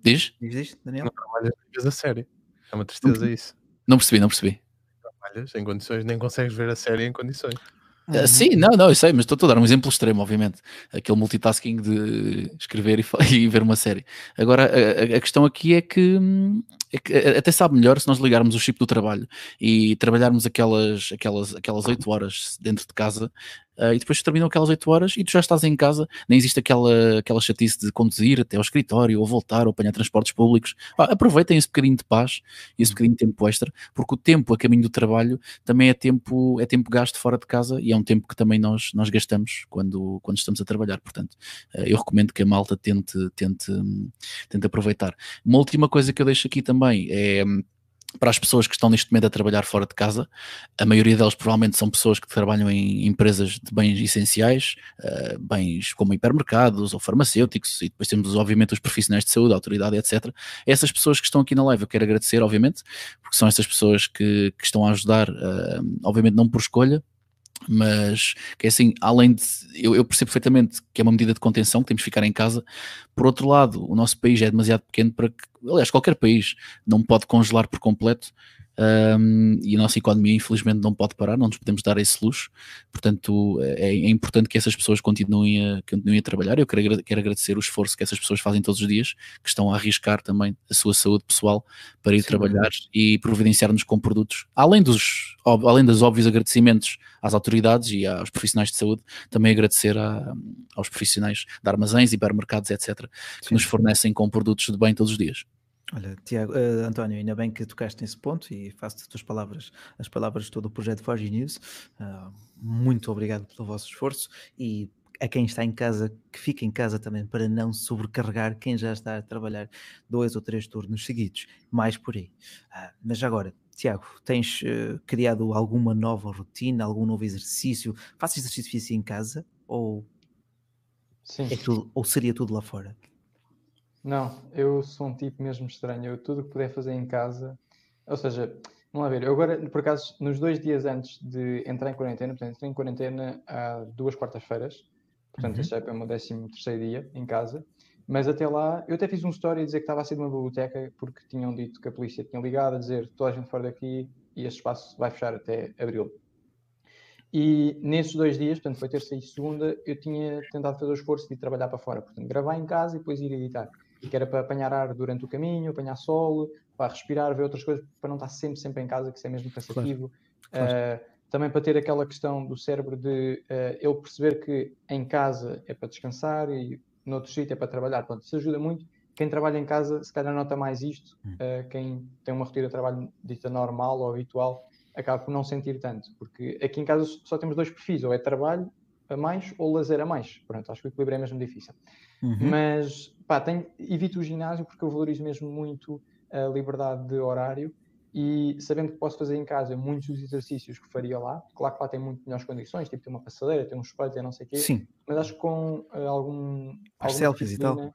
Diz? Diz, Daniel? Não trabalhas a série. É uma tristeza não, isso. Não percebi, não percebi. Trabalhas em condições, nem consegues ver a série em condições. Uh, sim, não, não, eu sei, mas estou a dar um exemplo extremo, obviamente. Aquele multitasking de escrever e, e ver uma série. Agora, a, a, questão aqui é que hum, é que até sabe melhor se nós ligarmos o chip do trabalho e trabalharmos aquelas, aquelas, aquelas 8 horas dentro de casa uh, e depois terminam aquelas 8 horas e tu já estás em casa, nem existe aquela, aquela chatice de conduzir até ao escritório ou voltar ou apanhar transportes públicos. Ah, aproveitem esse bocadinho de paz e esse bocadinho de tempo extra, porque o tempo a caminho do trabalho também é tempo, é tempo gasto fora de casa e é um tempo que também nós, nós gastamos quando, quando estamos a trabalhar. Portanto, uh, eu recomendo que a malta tente, tente, tente aproveitar. Uma última coisa que eu deixo aqui também é para as pessoas que estão neste momento a trabalhar fora de casa, a maioria delas provavelmente são pessoas que trabalham em empresas de bens essenciais, uh, bens como hipermercados ou farmacêuticos, e depois temos obviamente os profissionais de saúde, a autoridade, etc. Essas pessoas que estão aqui na live eu quero agradecer, obviamente, porque são essas pessoas que, que estão a ajudar, uh, obviamente não por escolha, mas que é assim, além de eu, eu, percebo perfeitamente que é uma medida de contenção, que temos que ficar em casa. Por outro lado, o nosso país é demasiado pequeno para que, aliás, qualquer país não pode congelar por completo um, e a nossa economia infelizmente não pode parar, não nos podemos dar esse luxo, portanto é, é importante que essas pessoas continuem a, continuem a trabalhar. Eu quero, quero, agradecer o esforço que essas pessoas fazem todos os dias, que estão a arriscar também a sua saúde pessoal para ir Sim, trabalhar e providenciar-nos com produtos, além dos, além dos óbvios agradecimentos às autoridades e aos profissionais de saúde, também agradecer a, aos profissionais de armazéns, hipermercados, etc., que Sim. nos fornecem com produtos de bem todos os dias. Olha, Tiago, uh, António, ainda bem que tocaste nesse ponto e faço as tuas palavras, as palavras de todo o projeto Forge News. Uh, muito obrigado pelo vosso esforço e a quem está em casa, que fique em casa também para não sobrecarregar quem já está a trabalhar dois ou três turnos seguidos, mais por aí. Uh, mas agora, Tiago, tens uh, criado alguma nova rotina, algum novo exercício? Faças exercício físico em casa ou, Sim. É tudo, ou seria tudo lá fora? Não, eu sou um tipo mesmo estranho. Eu tudo que puder fazer em casa, ou seja, vamos lá ver, eu agora, por acaso, nos dois dias antes de entrar em quarentena, portanto, entrei em quarentena há duas quartas-feiras, portanto, uhum. este é o meu décimo terceiro dia em casa, mas até lá, eu até fiz um story a dizer que estava a sair de uma biblioteca porque tinham dito que a polícia tinha ligado a dizer toda a gente fora daqui e este espaço vai fechar até abril. E nesses dois dias, portanto, foi terça e segunda, eu tinha tentado fazer o esforço de ir trabalhar para fora, portanto, gravar em casa e depois ir editar que era para apanhar ar durante o caminho, apanhar sol, para respirar, ver outras coisas, para não estar sempre, sempre em casa, que isso é mesmo cansativo. Claro. Claro. Uh, também para ter aquela questão do cérebro de uh, ele perceber que em casa é para descansar e no outro sítio é para trabalhar. Portanto, isso ajuda muito. Quem trabalha em casa, se calhar nota mais isto. Uh, quem tem uma rotina de trabalho dita normal ou habitual, acaba por não sentir tanto. Porque aqui em casa só temos dois perfis, ou é trabalho a mais ou lazer a mais. Pronto, acho que o equilíbrio é mesmo difícil. Uhum. Mas pá, tenho, evito o ginásio porque eu valorizo mesmo muito a liberdade de horário e sabendo que posso fazer em casa muitos dos exercícios que faria lá, claro que lá tem muito melhores condições, tipo tem uma passadeira, tem um espelho, tem não sei o quê, Sim. mas acho que com uh, algum... As selfies e tal.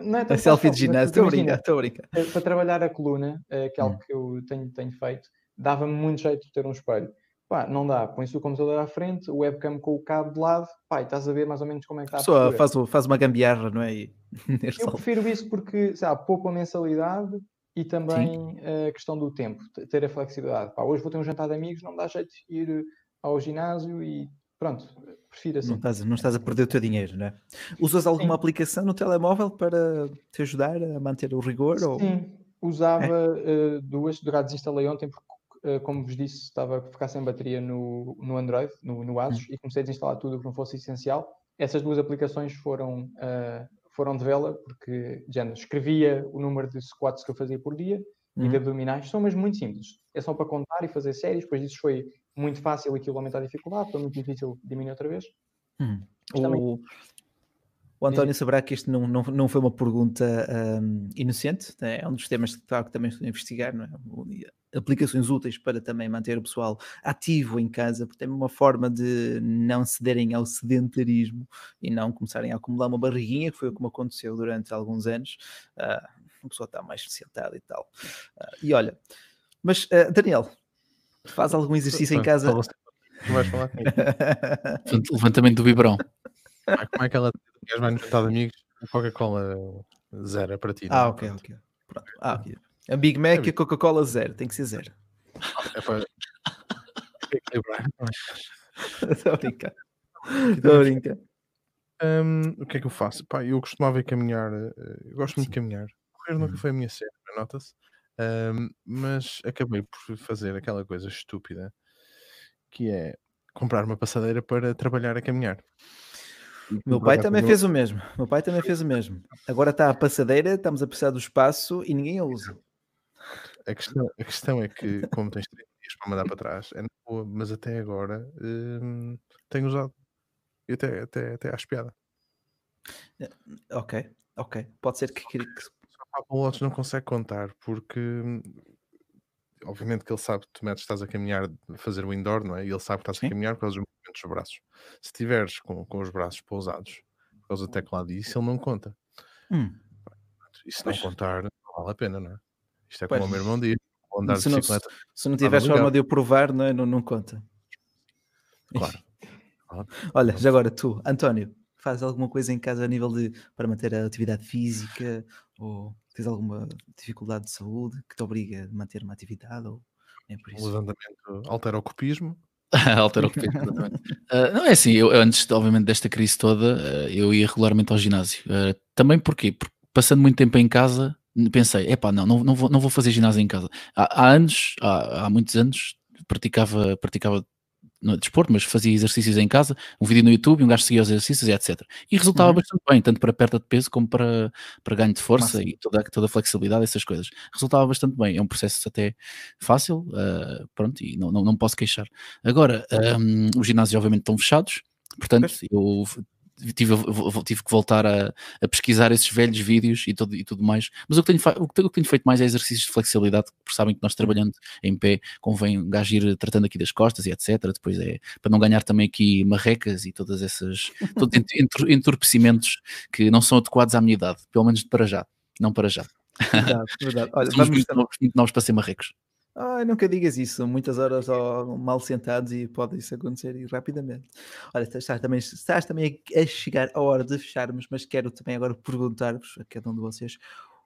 Não é a selfie de ginásio, estou a brincar, estou a brincar. Eh, para trabalhar a coluna, uh, que é algo hum. que eu tenho, tenho feito, dava-me muito jeito de ter um espelho. Pá, não dá, põe-se o computador à frente, o webcam com o cabo de lado, pá, e estás a ver mais ou menos como é que está a Só faz, faz uma gambiarra, não é? Eu prefiro isso porque, sabe, pouco a mensalidade e também Sim. a questão do tempo, ter a flexibilidade. Pá, hoje vou ter um jantar de amigos, não me dá jeito de ir ao ginásio e pronto, prefiro assim. Não estás, não estás a perder o teu dinheiro, não é? Usas alguma Sim. aplicação no telemóvel para te ajudar a manter o rigor? Sim, ou... usava é? uh, duas, já desinstalei ontem porque eh, como vos disse, estava a ficar sem bateria no, no Android, no, no Asus, hum. e comecei a desinstalar tudo o que não fosse essencial. Essas duas aplicações foram, uh, foram de vela, porque já escrevia o número de squats que eu fazia por dia hum. e de abdominais, são mesmo muito simples. É só para contar e fazer séries, depois disso foi muito fácil aquilo aumentar a dificuldade, foi muito difícil diminuir outra vez. Hum. O, o António saberá que isto não, não, não foi uma pergunta um, inocente, é um dos temas que, que também estou a investigar, não é? Aplicações úteis para também manter o pessoal ativo em casa, porque é uma forma de não cederem ao sedentarismo e não começarem a acumular uma barriguinha, que foi como aconteceu durante alguns anos. Uh, a pessoa está mais sentada e tal. Uh, e olha, mas uh, Daniel, faz algum exercício em casa? Vais falar Levantamento do biberão. Ah, como é que ela queres mais no jantar de amigos? Coca-Cola zero é para ti. Ah, ok, ok. Pronto. Ah, ok. A Big Mac é e a Coca-Cola zero, tem que ser zero. É para. Estou a brincar. Estou a brincar. Um, o que é que eu faço? Pá, eu costumava ir caminhar, eh, eu gosto muito de caminhar. Correr nunca hum. foi a minha cena, nota-se. Um, mas acabei por fazer aquela coisa estúpida que é comprar uma passadeira para trabalhar a caminhar. Meu pai também fez o mesmo. Meu pai também fez o mesmo. Agora está a passadeira, estamos a precisar do espaço e ninguém a usa. A questão, a questão é que, como tens três dias para mandar para trás, é boa, mas até agora hum, tenho usado. E até, até, até acho piada. Ok, ok. Pode ser que. que... Só o Lotus não consegue contar porque hum, obviamente que ele sabe que tu metes, estás a caminhar, a fazer o indoor, não é? E ele sabe que estás Sim. a caminhar por causa dos movimentos dos braços. Se tiveres com, com os braços pousados por causa do teclado, isso ele não conta. Hum. E se não contar, não vale a pena, não é? Isto é como pois. o meu irmão diz: andar se de bicicleta. Não, se não tiveres forma de eu provar, não, é? não, não conta. Claro. Olha, já agora tu, António, fazes alguma coisa em casa a nível de para manter a atividade física ou tens alguma dificuldade de saúde que te obriga a manter uma atividade ou é por isso? Levantamento alterocopismo. alterocopismo, exatamente. uh, não é assim, eu antes, obviamente, desta crise toda, uh, eu ia regularmente ao ginásio. Uh, também porquê? Porque passando muito tempo em casa, pensei, epá, não, não, não, vou, não vou fazer ginásio em casa. Há, há anos, há, há muitos anos, praticava, praticava no desporto, mas fazia exercícios em casa, um vídeo no YouTube, um gajo seguia os exercícios e etc. E resultava uhum. bastante bem, tanto para perda de peso como para, para ganho de força Massa. e toda, toda a flexibilidade, essas coisas. Resultava bastante bem, é um processo até fácil, uh, pronto, e não, não, não posso queixar. Agora, um, os ginásios obviamente estão fechados, portanto, eu tive, tive que voltar a, a, pesquisar esses velhos vídeos e tudo, e tudo mais. Mas o que, tenho, o que tenho feito mais é exercícios de flexibilidade, porque sabem que nós trabalhando em pé convém um gajo ir tratando aqui das costas e etc. Depois é para não ganhar também aqui marrecas e todas essas todos entorpecimentos que não são adequados à minha idade, pelo menos para já, não para já. Verdade, verdade. Olha, Somos muito novos, muito novos para ser marrecos. Ai, nunca digas isso, muitas horas mal sentados e pode isso acontecer e rapidamente. Olha, estás também, estás também a chegar a hora de fecharmos, mas quero também agora perguntar-vos a cada um de vocês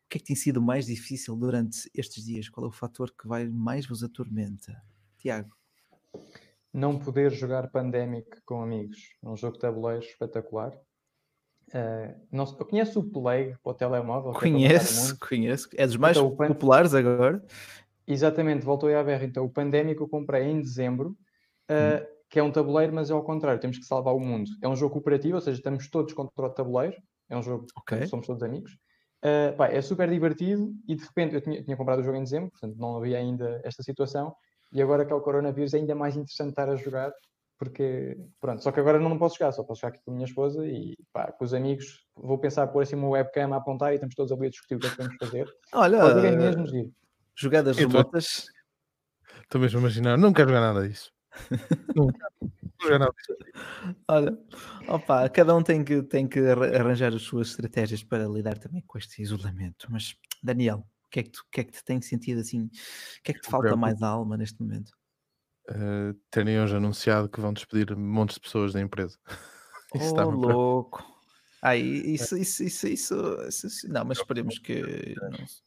o que é que tem sido mais difícil durante estes dias? Qual é o fator que vai mais vos atormenta? Tiago. Não poder jogar Pandemic com amigos. É um jogo de tabuleiro espetacular. Uh, não, eu conheço o Plague para o telemóvel. Conheço, é conheço. É dos mais então, populares agora. Exatamente, voltou à berra. Então, o Pandémico eu comprei em dezembro, uh, que é um tabuleiro, mas é ao contrário, temos que salvar o mundo. É um jogo cooperativo, ou seja, estamos todos contra o tabuleiro, é um jogo okay. que somos todos amigos. Uh, pá, é super divertido e de repente eu tinha, tinha, comprado o jogo em dezembro, portanto não havia ainda esta situação, e agora que é o coronavírus é ainda mais interessante estar a jogar, porque pronto, só que agora não posso jogar, só posso jogar aqui com a minha esposa e pá, com os amigos, vou pensar pôr assim uma webcam a apontar e estamos todos ali a discutir o que é que vamos fazer. Olha, é mesmo giro. Jogadas eu remotas. Estou mesmo a imaginar, não quero jogar nada disso. não quero disso. Olha, opa, cada um tem que, tem que arranjar as suas estratégias para lidar também com este isolamento. Mas, Daniel, o que é que, tu, que, é que te tem sentido assim? O que é que te falta mais à alma neste momento? Uh, terem hoje anunciado que vão despedir montes de pessoas da empresa. isso oh, louco. Ai, isso, isso, isso, isso, isso, Não, mas esperemos que. Não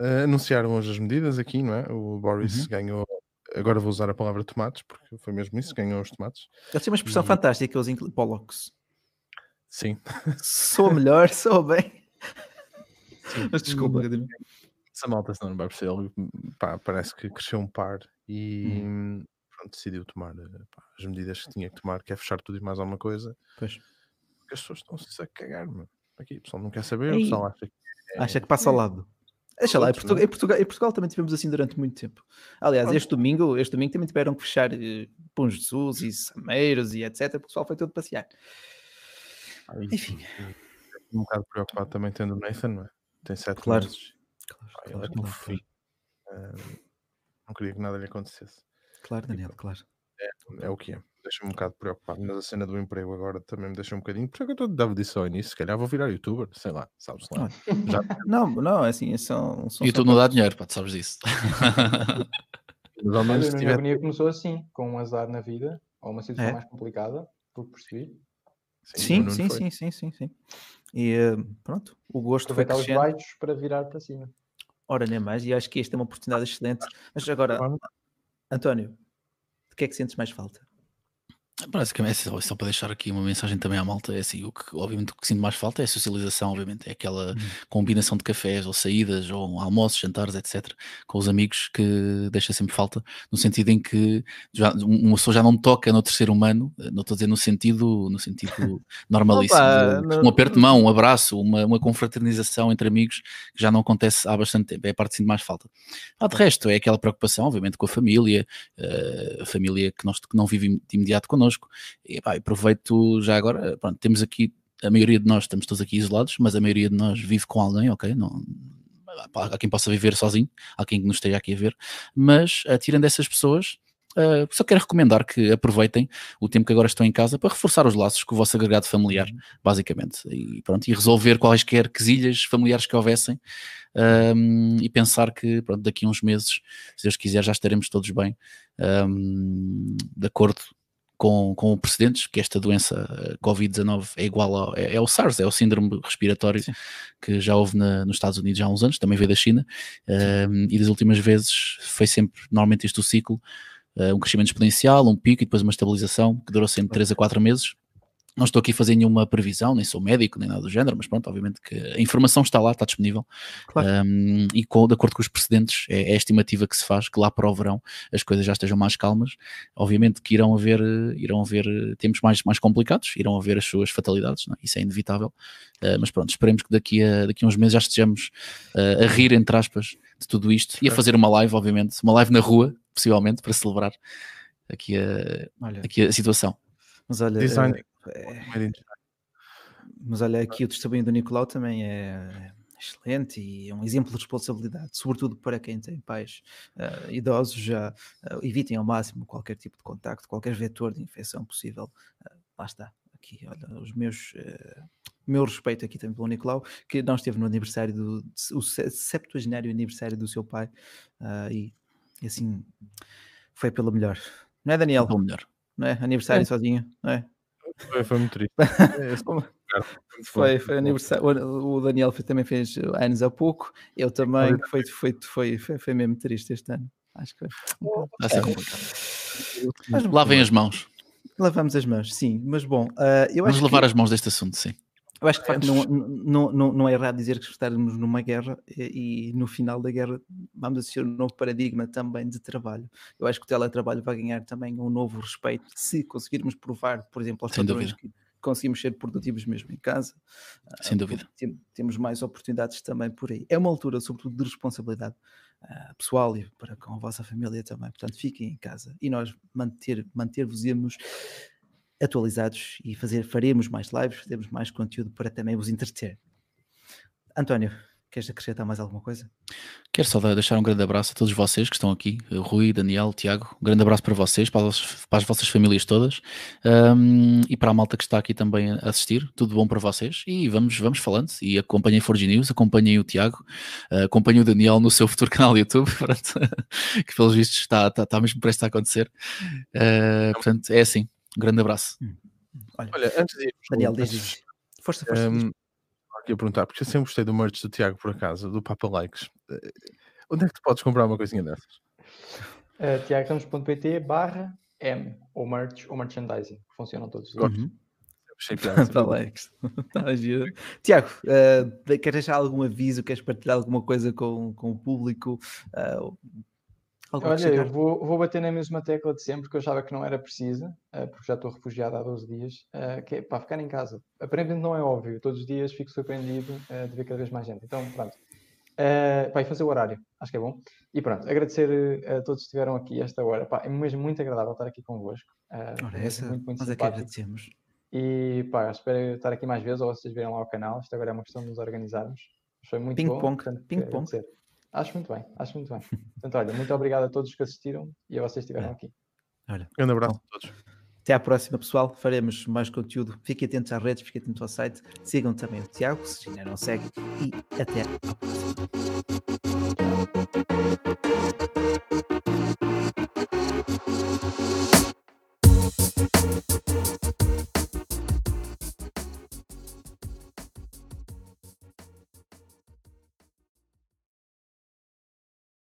Uh, anunciaram hoje as medidas aqui, não é? O Boris uhum. ganhou. Agora vou usar a palavra tomates, porque foi mesmo isso, ganhou os tomates. Ele tinha uma expressão e... fantástica, os Pollocks. Sim. Sou melhor, sou bem. Sim. Mas desculpa, Essa malta não vai perceber, pá, parece que cresceu um par e hum. pronto, decidiu tomar pá, as medidas que tinha que tomar, que é fechar tudo e mais alguma coisa. Pois. Porque as pessoas estão-se a cagar, mano. Aqui, o pessoal não quer saber, Ei. o pessoal acha que. É... Acha que passa ao lado. Deixa lá, em Portugal, em, Portugal, em Portugal, também tivemos assim durante muito tempo. Aliás, este domingo, este domingo também tiveram que fechar eh, Pão Jesus e Sameiros e etc. O pessoal foi todo passear. Ai, Enfim. Um bocado preocupado também tendo o Nathan, não é? Tem sete claro. meses. Claro, Ai, claro, é claro, claro. Uh, não queria que nada lhe acontecesse. Claro, Daniel, claro. É, é o que é deixa-me um bocado preocupado, mas a cena do emprego agora também me deixa um bocadinho. Por isso é que eu dava disso ao início, se calhar vou virar youtuber, sei lá, sabes lá. Já... não, não, é assim, são. são YouTube não dá dinheiro, pá, tu sabes disso. mas ao menos. A minha tiver... começou assim, com um azar na vida, ou uma situação é? mais complicada, por perceber. Sim, sim, sim, sim, sim, sim, E uh, pronto, o gosto foi crescendo. os baixos para virar para cima. Ora, nem mais, e acho que esta é uma oportunidade excelente. Mas agora, António, de que é que sentes mais falta? Basicamente, só, só para deixar aqui uma mensagem também à malta, é assim, o que obviamente o que sinto mais falta é a socialização, obviamente, é aquela uhum. combinação de cafés ou saídas ou almoços, jantares, etc, com os amigos que deixa sempre falta, no sentido em que já, uma pessoa já não toca no terceiro humano, não estou a dizer no sentido, no sentido normalíssimo, Opa, de, um aperto de mão, um abraço, uma, uma confraternização entre amigos que já não acontece há bastante tempo, é a parte que sinto mais falta. Ah, de resto, é aquela preocupação, obviamente, com a família, uh, a família que, nós, que não vive de imediato connosco, connosco. E pá, aproveito já agora, pronto, temos aqui, a maioria de nós estamos todos aqui isolados, mas a maioria de nós vive com alguém, ok? Não, há quem possa viver sozinho, há quem nos esteja aqui a ver, mas uh, tirando essas pessoas, Uh, só quero recomendar que aproveitem o tempo que agora estão em casa para reforçar os laços com o vosso agregado familiar, uhum. basicamente, e, pronto, e resolver quaisquer quesilhas familiares que houvessem um, e pensar que pronto, daqui a uns meses, se Deus quiser, já estaremos todos bem, um, de acordo com, com precedentes, que esta doença eh, Covid-19 é igual ao é, é, o SARS, é o síndrome respiratório Sim. que já houve na, nos Estados Unidos há uns anos, também veio da China, um, e das últimas vezes foi sempre, normalmente este o ciclo, uh, um crescimento exponencial, um pico e depois uma estabilização que durou sempre 3 a 4 meses, não estou aqui a fazer nenhuma previsão, nem sou médico, nem nada do género, mas pronto, obviamente que a informação está lá, está disponível. Claro. Um, e com, de acordo com os precedentes, é, é, a estimativa que se faz que lá para o verão as coisas já estejam mais calmas. Obviamente que irão haver, irão haver tempos mais, mais complicados, irão haver as suas fatalidades, é? isso é inevitável. Uh, mas pronto, esperemos que daqui a, daqui a uns meses já estejamos uh, a rir, entre aspas, de tudo isto e a fazer uma live, obviamente, uma live na rua, possivelmente, para celebrar aqui a, aqui a situação. Mas olha, Design. É, mas olha, aqui o testemunho do Nicolau também é excelente e é um exemplo de responsabilidade, sobretudo para quem tem pais uh, idosos, já uh, evitem ao máximo qualquer tipo de contacto, qualquer vetor de infecção possível. Uh, lá está, aqui, olha, os meus. meu respeito aqui também pelo Nicolau, que não esteve no aniversário do o septuagenário aniversário do seu pai e, e assim foi pelo melhor, não é Daniel? Pelo melhor, não é? Aniversário é. sozinho, não é? Foi, foi muito triste. É, foi, foi aniversário. O Daniel também fez anos há pouco. Eu também. Foi, foi, foi, foi, foi mesmo triste este ano. Acho que foi. Vai ser complicado. Lavem as mãos. Lavamos as mãos, sim. Mas bom, uh, eu Vamos acho lavar que... as mãos deste assunto, sim. Eu acho que de facto não, não, não, não é errado dizer que estamos numa guerra e, e, no final da guerra vamos assistir um novo paradigma também de trabalho. Eu acho que o teletrabalho vai ganhar também um novo respeito se conseguirmos provar, por exemplo, aos patrões que conseguimos ser produtivos mesmo em casa. Sem dúvida. Tem, temos mais oportunidades também por aí. É uma altura, sobretudo, de responsabilidade uh, pessoal e para com a vossa família também. Portanto, fiquem em casa e nós manter, manter-vos-emos atualizados e fazer, faremos mais lives, faremos mais conteúdo para também vos entreter. António, queres acrescentar mais alguma coisa? Quero só deixar um grande abraço a todos vocês que estão aqui, Rui, Daniel, Tiago, um grande abraço para vocês, para as, para as vossas famílias todas um, e para a malta que está aqui também a assistir, tudo bom para vocês e vamos, vamos falando e acompanhem Forge News, acompanhem o Tiago, uh, acompanhem o Daniel no seu futuro canal YouTube, que pelos vistos está, está, está mesmo prestes a acontecer, uh, portanto é assim, um grande abraço. Hum. Olha, Olha, antes de ir, Daniel, diz, Força, força. Um, aqui a perguntar, porque eu sempre gostei do merch do Tiago, por acaso, do Papa Likes. Uh, onde é que tu podes comprar uma coisinha dessas? Uh, tiagoramos.pt barra M, ou merch ou merchandising, funcionam todos. Uhum. Tá Tiago, uh, queres deixar algum aviso? Queres partilhar alguma coisa com, com o público? Uh, Olha, eu vou, vou bater na mesma tecla de sempre, que eu achava que não era precisa, uh, porque já estou refugiado há 12 dias, uh, que é para ficar em casa. Aparentemente não é óbvio, todos os dias fico surpreendido uh, de ver cada vez mais gente. Então, pronto. Uh, vai fazer o horário, acho que é bom. E pronto, agradecer a todos que estiveram aqui esta hora. Pá, é mesmo muito agradável estar aqui convosco. Uh, Ora, essa, muito, muito nós é que agradecemos. E pá, espero estar aqui mais vezes ou vocês verem lá o canal. Isto agora é uma questão de nos organizarmos. Foi muito ping bom. Pong, ping pong. Acho muito bem, acho muito bem. Portanto, olha, muito obrigado a todos que assistiram e a vocês que estiveram é. aqui. Olha, grande abraço a todos. Até à próxima, pessoal. Faremos mais conteúdo. Fiquem atentos às redes, fiquem atentos ao site. Sigam também o Tiago, se ainda não seguem. E até à próxima.